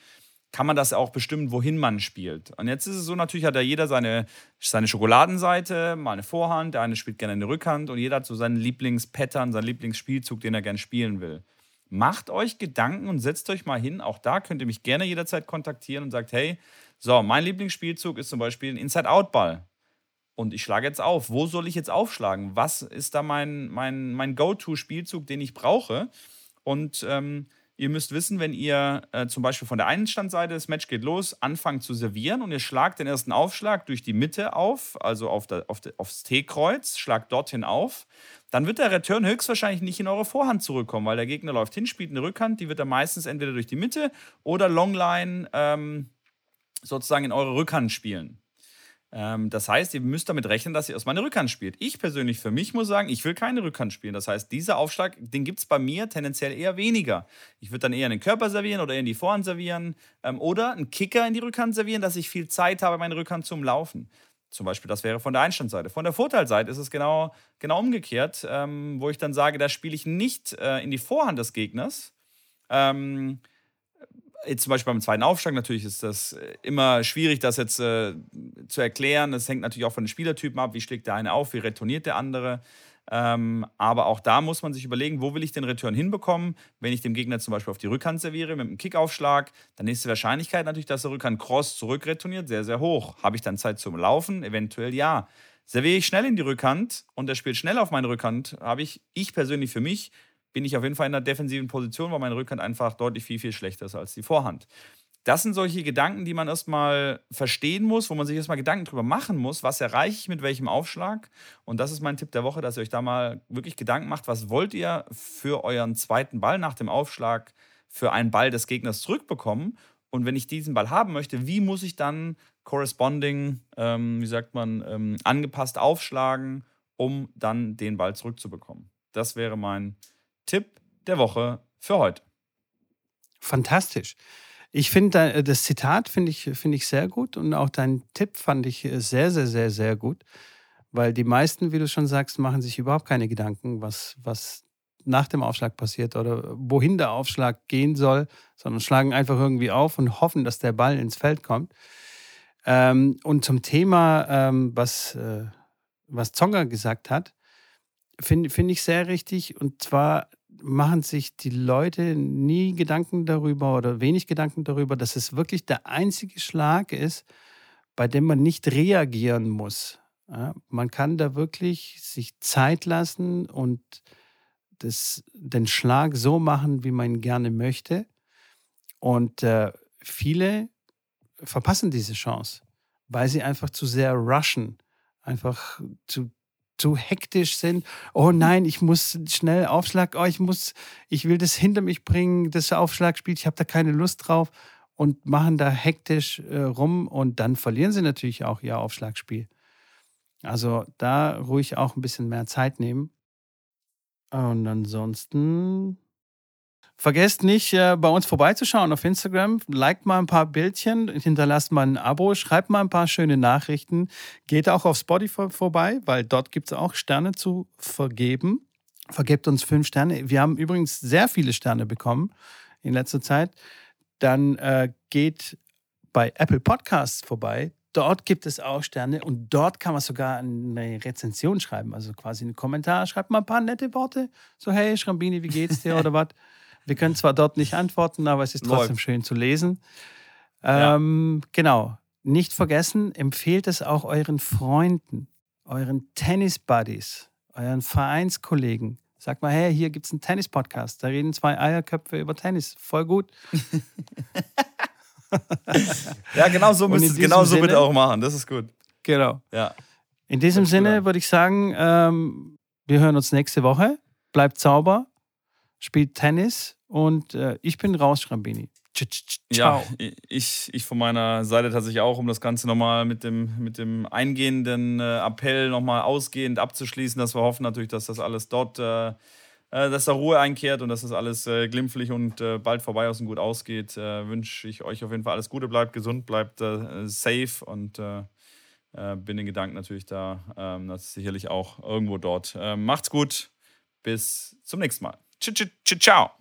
Speaker 1: kann man das auch bestimmen, wohin man spielt. Und jetzt ist es so, natürlich hat ja jeder seine, seine Schokoladenseite, mal eine Vorhand, der eine spielt gerne eine Rückhand und jeder hat so seinen Lieblingspattern, seinen Lieblingsspielzug, den er gerne spielen will. Macht euch Gedanken und setzt euch mal hin. Auch da könnt ihr mich gerne jederzeit kontaktieren und sagt, hey, so, mein Lieblingsspielzug ist zum Beispiel ein Inside-Out-Ball. Und ich schlage jetzt auf. Wo soll ich jetzt aufschlagen? Was ist da mein, mein, mein Go-To-Spielzug, den ich brauche? Und ähm, ihr müsst wissen, wenn ihr äh, zum Beispiel von der einen Standseite, das Match geht los, anfangt zu servieren und ihr schlagt den ersten Aufschlag durch die Mitte auf, also auf der, auf der, aufs T-Kreuz, schlagt dorthin auf, dann wird der Return höchstwahrscheinlich nicht in eure Vorhand zurückkommen, weil der Gegner läuft hin, spielt eine Rückhand, die wird dann meistens entweder durch die Mitte oder Longline ähm, sozusagen in eure Rückhand spielen. Ähm, das heißt, ihr müsst damit rechnen, dass ihr erstmal eine Rückhand spielt. Ich persönlich für mich muss sagen, ich will keine Rückhand spielen. Das heißt, dieser Aufschlag, den gibt es bei mir tendenziell eher weniger. Ich würde dann eher in den Körper servieren oder eher in die Vorhand servieren ähm, oder einen Kicker in die Rückhand servieren, dass ich viel Zeit habe, meine Rückhand zum Laufen. Zum Beispiel, das wäre von der Einstandseite. Von der Vorteilseite ist es genau, genau umgekehrt, ähm, wo ich dann sage, da spiele ich nicht äh, in die Vorhand des Gegners. Ähm, jetzt zum Beispiel beim zweiten Aufschlag, natürlich ist das äh, immer schwierig, das jetzt äh, zu erklären. Das hängt natürlich auch von den Spielertypen ab. Wie schlägt der eine auf, wie retourniert der andere. Ähm, aber auch da muss man sich überlegen, wo will ich den Return hinbekommen. Wenn ich dem Gegner zum Beispiel auf die Rückhand serviere mit einem Kickaufschlag, dann ist die Wahrscheinlichkeit natürlich, dass der Rückhand cross zurückretourniert, sehr, sehr hoch. Habe ich dann Zeit zum Laufen? Eventuell ja. Serviere ich schnell in die Rückhand und er spielt schnell auf meine Rückhand, habe ich, ich persönlich für mich, bin ich auf jeden Fall in einer defensiven Position, weil meine Rückhand einfach deutlich viel, viel schlechter ist als die Vorhand. Das sind solche Gedanken, die man erstmal verstehen muss, wo man sich erstmal Gedanken drüber machen muss, was erreiche ich mit welchem Aufschlag. Und das ist mein Tipp der Woche, dass ihr euch da mal wirklich Gedanken macht, was wollt ihr für euren zweiten Ball nach dem Aufschlag für einen Ball des Gegners zurückbekommen. Und wenn ich diesen Ball haben möchte, wie muss ich dann corresponding, ähm, wie sagt man, ähm, angepasst aufschlagen, um dann den Ball zurückzubekommen. Das wäre mein Tipp der Woche für heute.
Speaker 2: Fantastisch. Ich finde äh, das Zitat finde ich, find ich sehr gut und auch dein Tipp fand ich äh, sehr, sehr, sehr, sehr gut, weil die meisten, wie du schon sagst, machen sich überhaupt keine Gedanken, was, was nach dem Aufschlag passiert oder wohin der Aufschlag gehen soll, sondern schlagen einfach irgendwie auf und hoffen, dass der Ball ins Feld kommt. Ähm, und zum Thema, ähm, was, äh, was Zonga gesagt hat, finde find ich sehr richtig. Und zwar machen sich die Leute nie Gedanken darüber oder wenig Gedanken darüber, dass es wirklich der einzige Schlag ist, bei dem man nicht reagieren muss. Ja, man kann da wirklich sich Zeit lassen und das, den Schlag so machen, wie man gerne möchte. Und äh, viele verpassen diese Chance, weil sie einfach zu sehr rushen, einfach zu, zu hektisch sind. Oh nein, ich muss schnell Aufschlag, oh, ich muss, ich will das hinter mich bringen, das Aufschlagspiel, ich habe da keine Lust drauf und machen da hektisch äh, rum und dann verlieren sie natürlich auch ihr Aufschlagspiel. Also da ruhig auch ein bisschen mehr Zeit nehmen. Und ansonsten vergesst nicht, äh, bei uns vorbeizuschauen auf Instagram. Liked mal ein paar Bildchen, hinterlasst mal ein Abo, schreibt mal ein paar schöne Nachrichten. Geht auch auf Spotify vorbei, weil dort gibt es auch Sterne zu vergeben. Vergebt uns fünf Sterne. Wir haben übrigens sehr viele Sterne bekommen in letzter Zeit. Dann äh, geht bei Apple Podcasts vorbei. Dort gibt es auch Sterne und dort kann man sogar eine Rezension schreiben, also quasi einen Kommentar. Schreibt mal ein paar nette Worte. So, hey, Schrambini, wie geht's dir oder was? Wir können zwar dort nicht antworten, aber es ist trotzdem Läuft. schön zu lesen. Ähm, ja. Genau. Nicht vergessen, empfehlt es auch euren Freunden, euren Tennis-Buddies, euren Vereinskollegen. Sagt mal, hey, hier gibt es einen Tennis-Podcast. Da reden zwei Eierköpfe über Tennis. Voll gut.
Speaker 1: ja, genau so, müsst, genau so bitte auch machen. Das ist gut.
Speaker 2: Genau. Ja. In diesem Sinne würde ich sagen, ähm, wir hören uns nächste Woche. Bleibt sauber, spielt Tennis und äh, ich bin raus, Schrambini.
Speaker 1: Ciao. Ja, ich, ich von meiner Seite tatsächlich auch, um das Ganze nochmal mit dem, mit dem eingehenden äh, Appell nochmal ausgehend abzuschließen, dass wir hoffen natürlich, dass das alles dort äh, äh, dass da Ruhe einkehrt und dass das alles äh, glimpflich und äh, bald vorbei aus und gut ausgeht, äh, wünsche ich euch auf jeden Fall alles Gute, bleibt gesund, bleibt safe und bin den Gedanken natürlich da, ähm, das sicherlich auch irgendwo dort. macht's gut, bis zum nächsten Mal. Ciao.